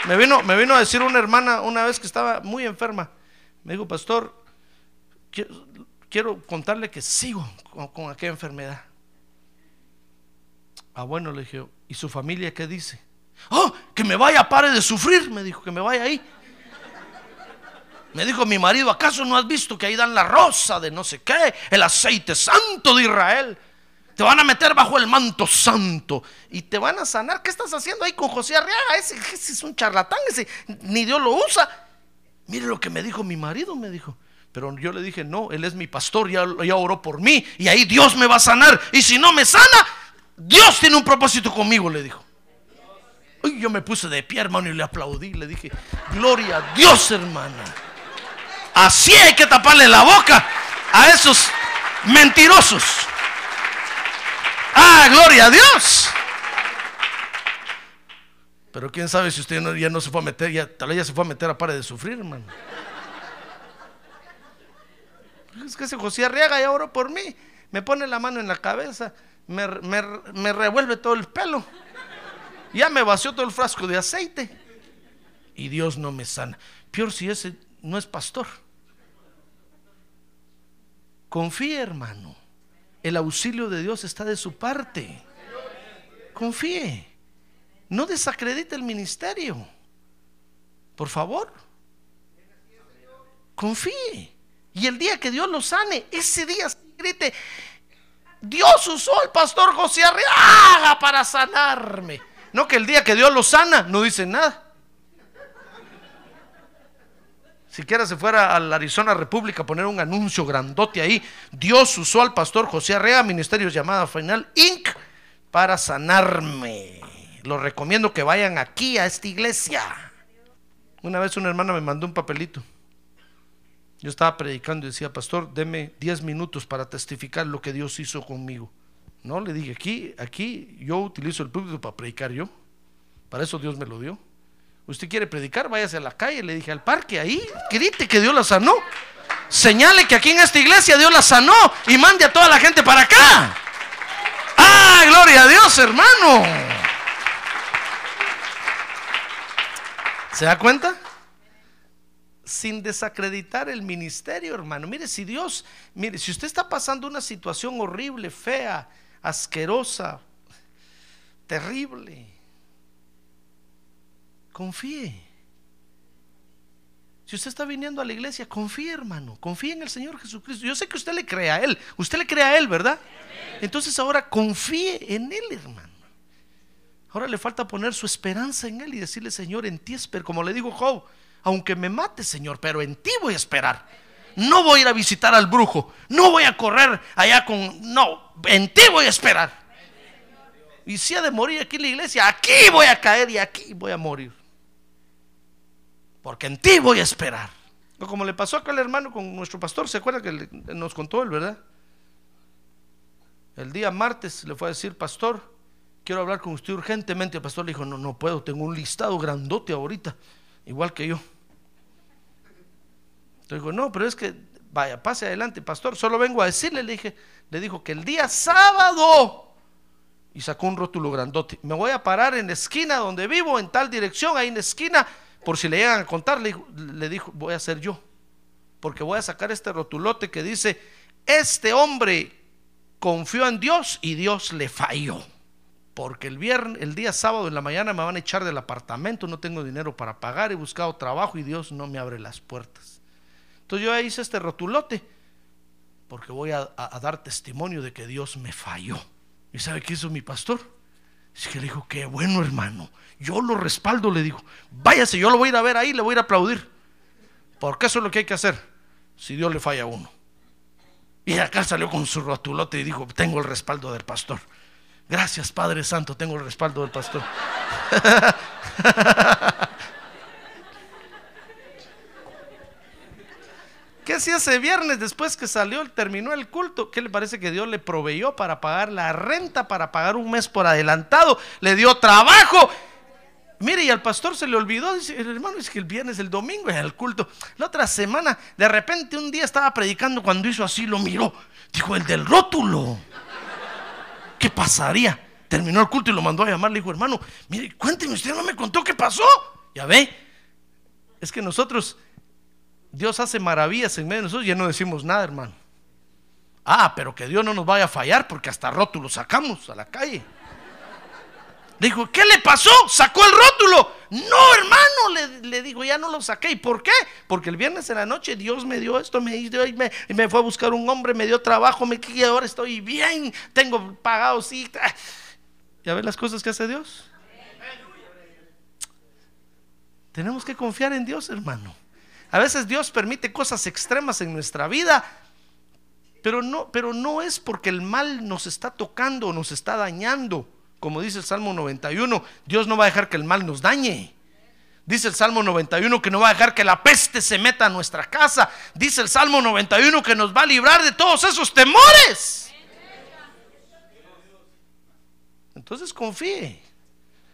Me vino, me vino a decir una hermana una vez que estaba muy enferma. Me dijo, pastor, quiero, contarle que sigo con, aquella enfermedad. Ah, bueno, le dije, ¿y su familia qué dice? Oh, que me vaya, pare de sufrir, me dijo, que me vaya ahí. Me dijo mi marido, ¿acaso no has visto que ahí dan la rosa de no sé qué, el aceite santo de Israel? Te van a meter bajo el manto santo y te van a sanar. ¿Qué estás haciendo ahí con José Arriaga? Ese, es un charlatán, ese ni Dios lo usa. Mire lo que me dijo mi marido, me dijo. Pero yo le dije, no, él es mi pastor, ya, oró por mí y ahí Dios me va a sanar. Y si no me sana, Dios tiene un propósito conmigo, le dijo. Yo me puse de pie, hermano, y le aplaudí. Le dije, gloria a Dios, hermana. Así hay que taparle la boca a esos mentirosos. Gloria a Dios. Pero quién sabe si usted ya no se fue a meter, ya, tal vez ya se fue a meter a par de sufrir, hermano. Es que ese José Arriaga ya oró por mí. Me pone la mano en la cabeza, me, me revuelve todo el pelo. Ya me vació todo el frasco de aceite. Y Dios no me sana. Peor si ese no es pastor. Confíe, hermano. El auxilio de Dios está de su parte. Confíe. No desacredite el ministerio. Por favor. Confíe. Y el día que Dios lo sane, ese día grite, Dios usó al pastor José Arriaga para sanarme. No que el día que Dios lo sana, no dice nada. Siquiera se fuera a la Arizona República a poner un anuncio grandote ahí. Dios usó al pastor José Arrea, Ministerios Llamada Final Inc., para sanarme. Lo recomiendo que vayan aquí a esta iglesia. Una vez una hermana me mandó un papelito. Yo estaba predicando y decía, pastor, deme 10 minutos para testificar lo que Dios hizo conmigo. No, le dije, aquí, aquí yo utilizo el público para predicar yo. Para eso Dios me lo dio. Usted quiere predicar, váyase a la calle, le dije al parque, ahí, grite que Dios la sanó. Señale que aquí en esta iglesia Dios la sanó y mande a toda la gente para acá. Ah, gloria a Dios, hermano. ¿Se da cuenta? Sin desacreditar el ministerio, hermano. Mire, si Dios, mire, si usted está pasando una situación horrible, fea, asquerosa, terrible, confíe. Si usted está viniendo a la iglesia, confíe, hermano. Confíe en el Señor Jesucristo. Yo sé que usted le cree a Él. Usted le cree a Él, ¿verdad? Entonces ahora confíe en Él, hermano. Ahora le falta poner su esperanza en Él y decirle, Señor, en ti espero. Como le dijo Job, aunque me mate, Señor, pero en ti voy a esperar. No voy a ir a visitar al brujo. No voy a correr allá con... No, en ti voy a esperar. Y si ha de morir aquí en la iglesia, aquí voy a caer y aquí voy a morir porque en ti voy a esperar. Como le pasó a aquel hermano con nuestro pastor, ¿se acuerda que nos contó él, verdad? El día martes le fue a decir, pastor, quiero hablar con usted urgentemente. El pastor le dijo, no, no puedo, tengo un listado grandote ahorita, igual que yo. Entonces dijo, no, pero es que, vaya, pase adelante, pastor, solo vengo a decirle, le dije, le dijo que el día sábado, y sacó un rótulo grandote, me voy a parar en la esquina donde vivo, en tal dirección, ahí en la esquina, por si le llegan a contar, le dijo, voy a ser yo, porque voy a sacar este rotulote que dice, este hombre confió en Dios y Dios le falló. Porque el viernes, el día sábado en la mañana me van a echar del apartamento, no tengo dinero para pagar, he buscado trabajo y Dios no me abre las puertas. Entonces yo hice este rotulote porque voy a, a- a dar testimonio de que Dios me falló. ¿Y sabe qué hizo mi pastor? Es que le dijo, qué bueno hermano, yo lo respaldo, le dijo, váyase, yo lo voy a ir a ver ahí, le voy a ir a aplaudir. Porque eso es lo que hay que hacer si Dios le falla a uno. Y acá salió con su rotulote y dijo, tengo el respaldo del pastor. Gracias Padre Santo, tengo el respaldo del pastor. (laughs) ¿Qué hacía ese viernes después que salió, terminó el culto? ¿Qué le parece que Dios le proveyó para pagar la renta, para pagar un mes por adelantado? Le dio trabajo. Mire, y al pastor se le olvidó, dice, el hermano, es que el viernes, el domingo era el culto. La otra semana, de repente un día estaba predicando cuando hizo así, lo miró. Dijo, el del rótulo. ¿Qué pasaría? Terminó el culto y lo mandó a llamar. Le dijo, hermano, mire, cuénteme, usted no me contó qué pasó. Ya ve, es que nosotros, Dios hace maravillas en medio de nosotros y ya no decimos nada, hermano. Ah, pero que Dios no nos vaya a fallar porque hasta rótulo sacamos a la calle. Le dijo, ¿qué le pasó? Sacó el rótulo. No, hermano, le, digo, ya no lo saqué. ¿Y por qué? Porque el viernes en la noche Dios me dio esto, me, me, me fue a buscar un hombre, me dio trabajo, me y ahora estoy bien, tengo pagado, sí. ¿Ya ves las cosas que hace Dios? Tenemos que confiar en Dios, hermano. A veces Dios permite cosas extremas en nuestra vida, pero no, pero no es porque el mal nos está tocando o nos está dañando. Como dice el Salmo 91, Dios no va a dejar que el mal nos dañe. Dice el Salmo 91 que no va a dejar que la peste se meta a nuestra casa. Dice el Salmo 91 que nos va a librar de todos esos temores. Entonces confíe.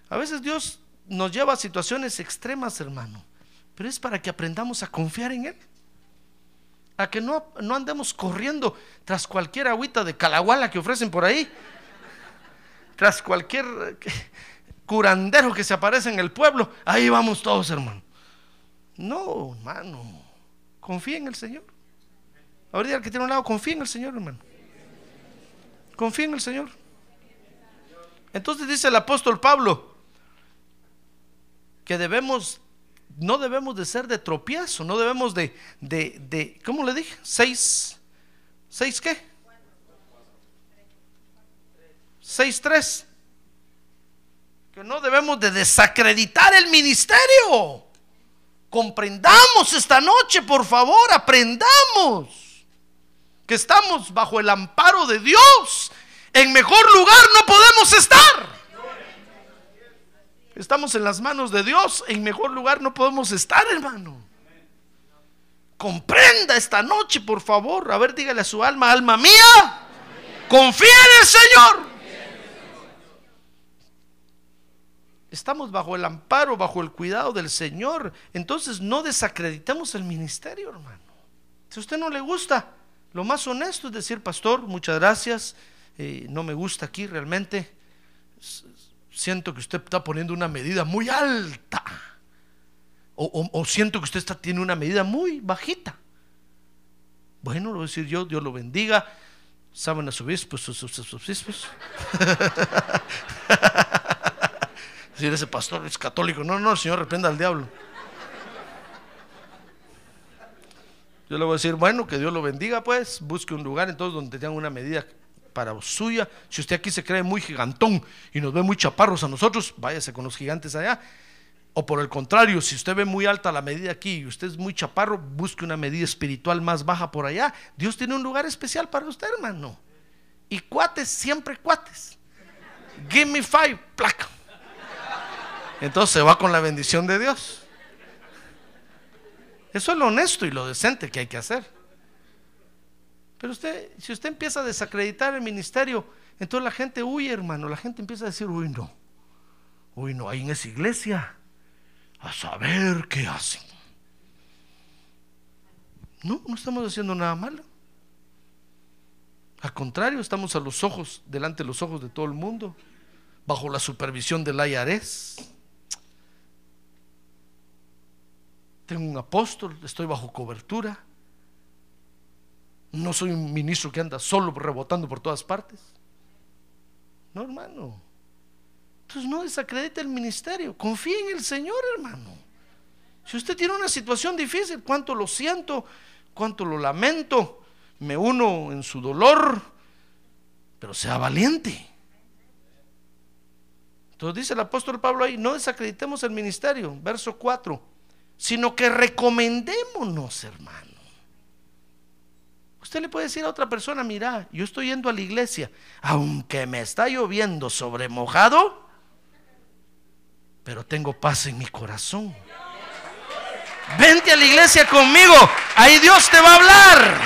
A veces Dios nos lleva a situaciones extremas, hermano, pero es para que aprendamos a confiar en Él. A que no, no andemos corriendo tras cualquier agüita de calahuala que ofrecen por ahí, tras cualquier eh, curandero que se aparece en el pueblo. Ahí vamos todos, hermano. No, hermano, confía en el Señor. Ahorita el que tiene un lado, confía en el Señor, hermano. Confía en el Señor. Entonces dice el apóstol Pablo que debemos, no debemos de ser de tropiezo, no debemos de, de, de ¿cómo le dije? Seis, seis qué? Seis tres. Que no debemos de desacreditar el ministerio. Comprendamos esta noche, por favor, aprendamos que estamos bajo el amparo de Dios. En mejor lugar no podemos estar. Estamos en las manos de Dios. En mejor lugar no podemos estar, hermano. Comprenda esta noche, por favor. A ver, dígale a su alma, alma mía, confía en el Señor. Estamos bajo el amparo, bajo el cuidado del Señor. Entonces no desacreditemos el ministerio, hermano. Si a usted no le gusta, lo más honesto es decir, pastor, muchas gracias. eh, no me gusta aquí realmente. Siento que usted está poniendo una medida muy alta. O siento que usted está, tiene una medida muy bajita. Bueno, lo voy a decir yo, Dios lo bendiga. Saben a sus obispos, sus, sus- sus obispos. (laughs) Decir ese pastor es católico. No, no, el Señor reprenda al diablo. Yo le voy a decir, bueno, que Dios lo bendiga, pues, busque un lugar entonces donde tengan una medida para suya. Si usted aquí se cree muy gigantón y nos ve muy chaparros a nosotros, váyase con los gigantes allá. O por el contrario, si usted ve muy alta la medida aquí y usted es muy chaparro, busque una medida espiritual más baja por allá. Dios tiene un lugar especial para usted, hermano. Y cuates, siempre cuates. Give me five, placa. Entonces se va con la bendición de Dios. Eso es lo honesto y lo decente que hay que hacer. Pero usted, si usted empieza a desacreditar el ministerio, entonces la gente huye, hermano. La gente empieza a decir, uy, no. Uy, no, ahí en esa iglesia, a saber qué hacen. No, no estamos haciendo nada malo. Al contrario, estamos a los ojos, delante de los ojos de todo el mundo, bajo la supervisión del IARES. Tengo un apóstol, estoy bajo cobertura. No soy un ministro que anda solo rebotando por todas partes. No, hermano. Entonces no desacredite el ministerio. Confíe en el Señor, hermano. Si usted tiene una situación difícil, cuánto lo siento, cuánto lo lamento, me uno en su dolor, pero sea valiente. Entonces dice el apóstol Pablo ahí, no desacreditemos el ministerio, verso 4, sino que recomendémonos, hermano. Usted le puede decir a otra persona, mira, yo estoy yendo a la iglesia, aunque me está lloviendo sobre mojado, pero tengo paz en mi corazón. Vente a la iglesia conmigo, ahí Dios te va a hablar.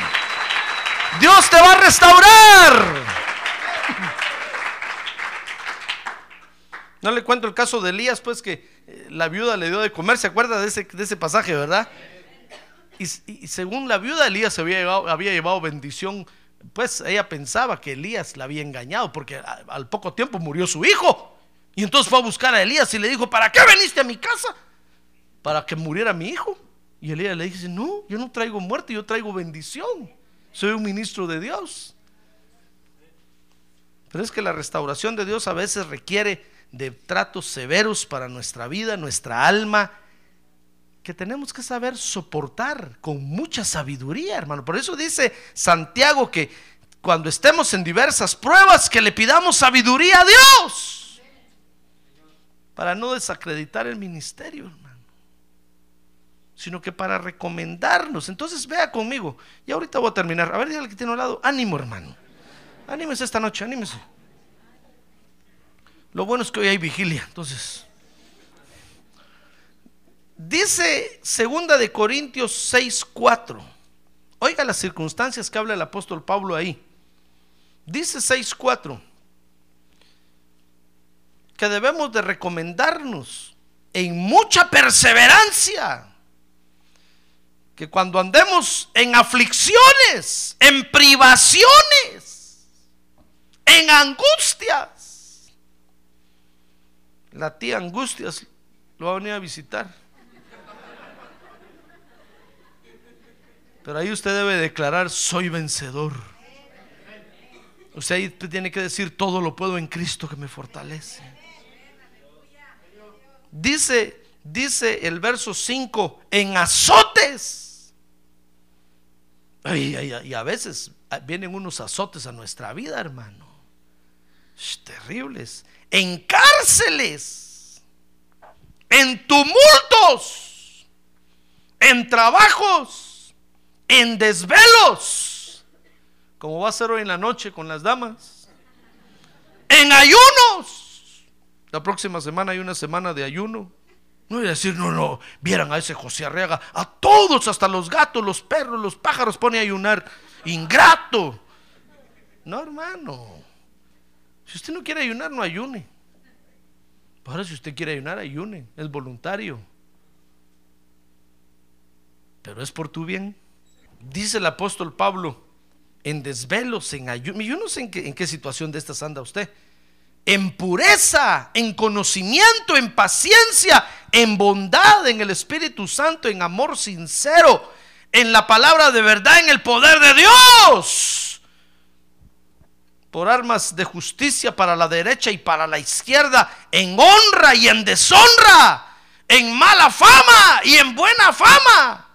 Dios te va a restaurar. No le cuento el caso de Elías, pues que eh, la viuda le dio de comer, ¿se acuerda de ese, de ese pasaje, verdad? Y, según la viuda, Elías había llevado, había llevado bendición, pues ella pensaba que Elías la había engañado, porque al poco tiempo murió su hijo. Y entonces fue a buscar a Elías y le dijo, ¿para qué veniste a mi casa? Para que muriera mi hijo. Y Elías le dice, no, yo no traigo muerte, yo traigo bendición. Soy un ministro de Dios. Pero es que la restauración de Dios a veces requiere de tratos severos para nuestra vida, nuestra alma, que tenemos que saber soportar con mucha sabiduría, hermano. Por eso dice Santiago que cuando estemos en diversas pruebas, que le pidamos sabiduría a Dios para no desacreditar el ministerio, hermano sino que para recomendarnos. Entonces vea conmigo. Y ahorita voy a terminar. A ver, dígale que tiene al lado. Ánimo, hermano. Anímese esta noche, anímese. Lo bueno es que hoy hay vigilia. Entonces, dice segunda de Corintios 6, 4. Oiga las circunstancias que habla el apóstol Pablo ahí. Dice 6, 4. Que debemos de recomendarnos en mucha perseverancia que cuando andemos en aflicciones, en privaciones, en angustias, la tía Angustias lo va a venir a visitar. Pero ahí usted debe declarar, soy vencedor. Usted ahí tiene que decir, todo lo puedo en Cristo que me fortalece. Dice, dice el verso 5, en azotes. Ay, ay, ay, y a veces vienen unos azotes a nuestra vida, hermano. Terribles. En cárceles. En tumultos. En trabajos. En desvelos. Como va a ser hoy en la noche con las damas. En ayunos. La próxima semana hay una semana de ayuno. No voy a decir, no, no, vieran a ese José Arriaga, a todos, hasta los gatos, los perros, los pájaros, pone a ayunar. Ingrato. No, hermano. Si usted no quiere ayunar, no ayune. Ahora, si usted quiere ayunar, ayune. Es voluntario. Pero es por tu bien. Dice el apóstol Pablo, en desvelos, en ayuno. Yo no sé en qué, en qué situación de estas anda usted en pureza, en conocimiento, en paciencia, en bondad, en el Espíritu Santo, en amor sincero, en la palabra de verdad, en el poder de Dios. Por armas de justicia para la derecha y para la izquierda, en honra y en deshonra, en mala fama y en buena fama,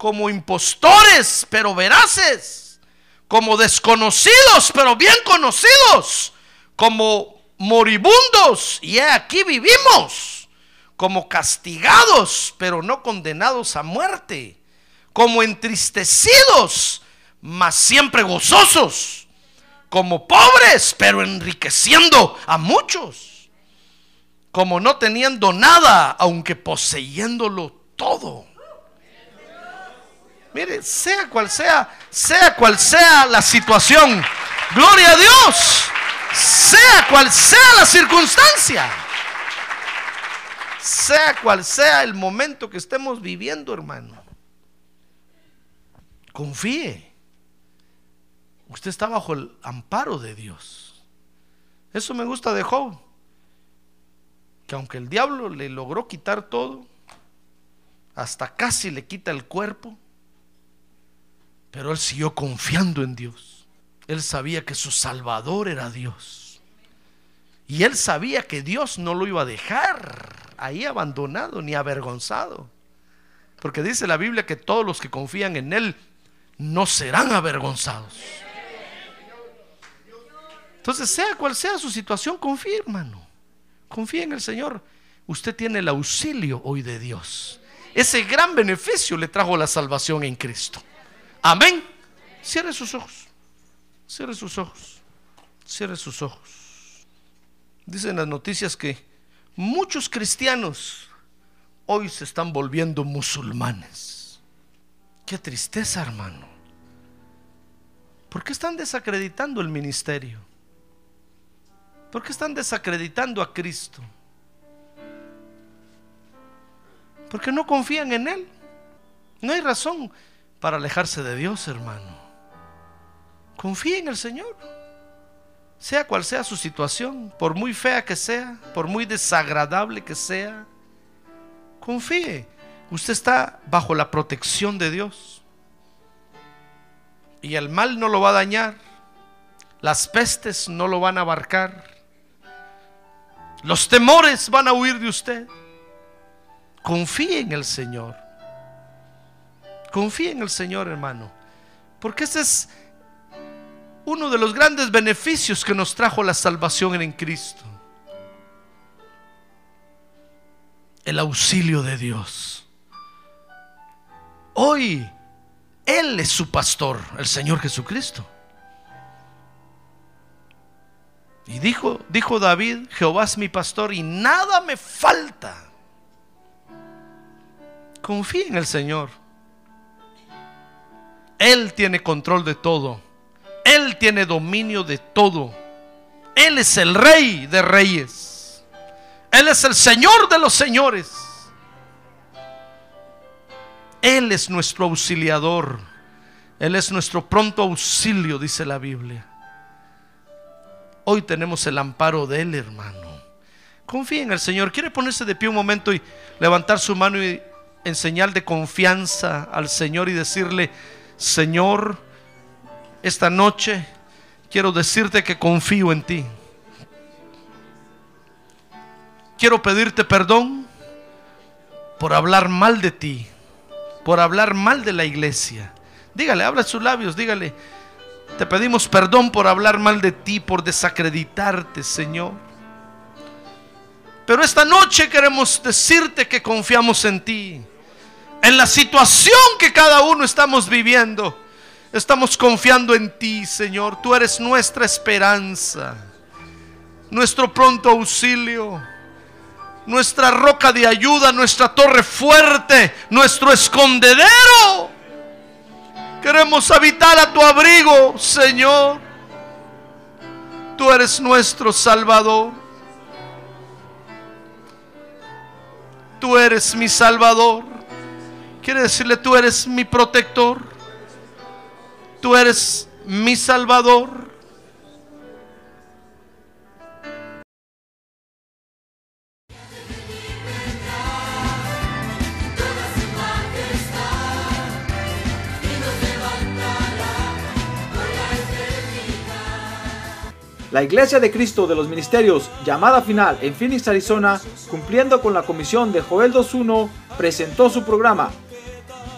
como impostores pero veraces, como desconocidos pero bien conocidos como moribundos, y aquí vivimos, como castigados, pero no condenados a muerte, como entristecidos, mas siempre gozosos, como pobres, pero enriqueciendo a muchos, como no teniendo nada, aunque poseyéndolo todo. Mire, sea cual sea, sea cual sea la situación, gloria a Dios, sea cual sea la circunstancia, sea cual sea el momento que estemos viviendo, hermano, confíe. Usted está bajo el amparo de Dios. Eso me gusta de Job. Que aunque el diablo le logró quitar todo, hasta casi le quita el cuerpo, pero él siguió confiando en Dios. Él sabía que su Salvador era Dios. Y él sabía que Dios no lo iba a dejar ahí abandonado ni avergonzado. Porque dice la Biblia que todos los que confían en Él no serán avergonzados. Entonces, sea cual sea su situación, confíe, hermano. Confíe en el Señor. Usted tiene el auxilio hoy de Dios. Ese gran beneficio le trajo la salvación en Cristo. Amén. Cierre sus ojos. Cierre sus ojos. Cierre sus ojos. Dicen las noticias que muchos cristianos hoy se están volviendo musulmanes. Qué tristeza, hermano. ¿Por qué están desacreditando el ministerio? ¿Por qué están desacreditando a Cristo? Porque no confían en Él. No hay razón para alejarse de Dios, hermano. Confíe en el Señor. Sea cual sea su situación, por muy fea que sea, por muy desagradable que sea, confíe. Usted está bajo la protección de Dios. Y el mal no lo va a dañar. Las pestes no lo van a abarcar. Los temores van a huir de usted. Confíe en el Señor. Confíe en el Señor, hermano. Porque ese es uno de los grandes beneficios que nos trajo la salvación en Cristo. El auxilio de Dios. Hoy Él es su pastor, el Señor Jesucristo. Y dijo, dijo David, Jehová es mi pastor y nada me falta. Confía en el Señor. Él tiene control de todo. Él tiene dominio de todo. Él es el rey de reyes. Él es el Señor de los señores. Él es nuestro auxiliador. Él es nuestro pronto auxilio, dice la Biblia. Hoy tenemos el amparo de Él, hermano. Confía en el Señor. ¿Quiere ponerse de pie un momento y levantar su mano y en señal de confianza al Señor y decirle, Señor, esta noche quiero decirte que confío en ti. Quiero pedirte perdón por hablar mal de ti, por hablar mal de la iglesia. Dígale, abra sus labios, dígale, te pedimos perdón por hablar mal de ti, por desacreditarte, Señor. Pero esta noche queremos decirte que confiamos en ti. En la situación que cada uno estamos viviendo. Estamos confiando en ti, Señor. Tú eres nuestra esperanza, nuestro pronto auxilio, nuestra roca de ayuda, nuestra torre fuerte, nuestro escondedero. Queremos habitar a tu abrigo, Señor. Tú eres nuestro Salvador. Tú eres mi Salvador. Quiere decirle, tú eres mi protector. Tú eres mi Salvador. La Iglesia de Cristo de los Ministerios, llamada final en Phoenix, Arizona, cumpliendo con la comisión de Joel 2.1, presentó su programa,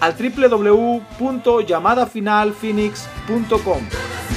al www.llamadafinalphoenix.com.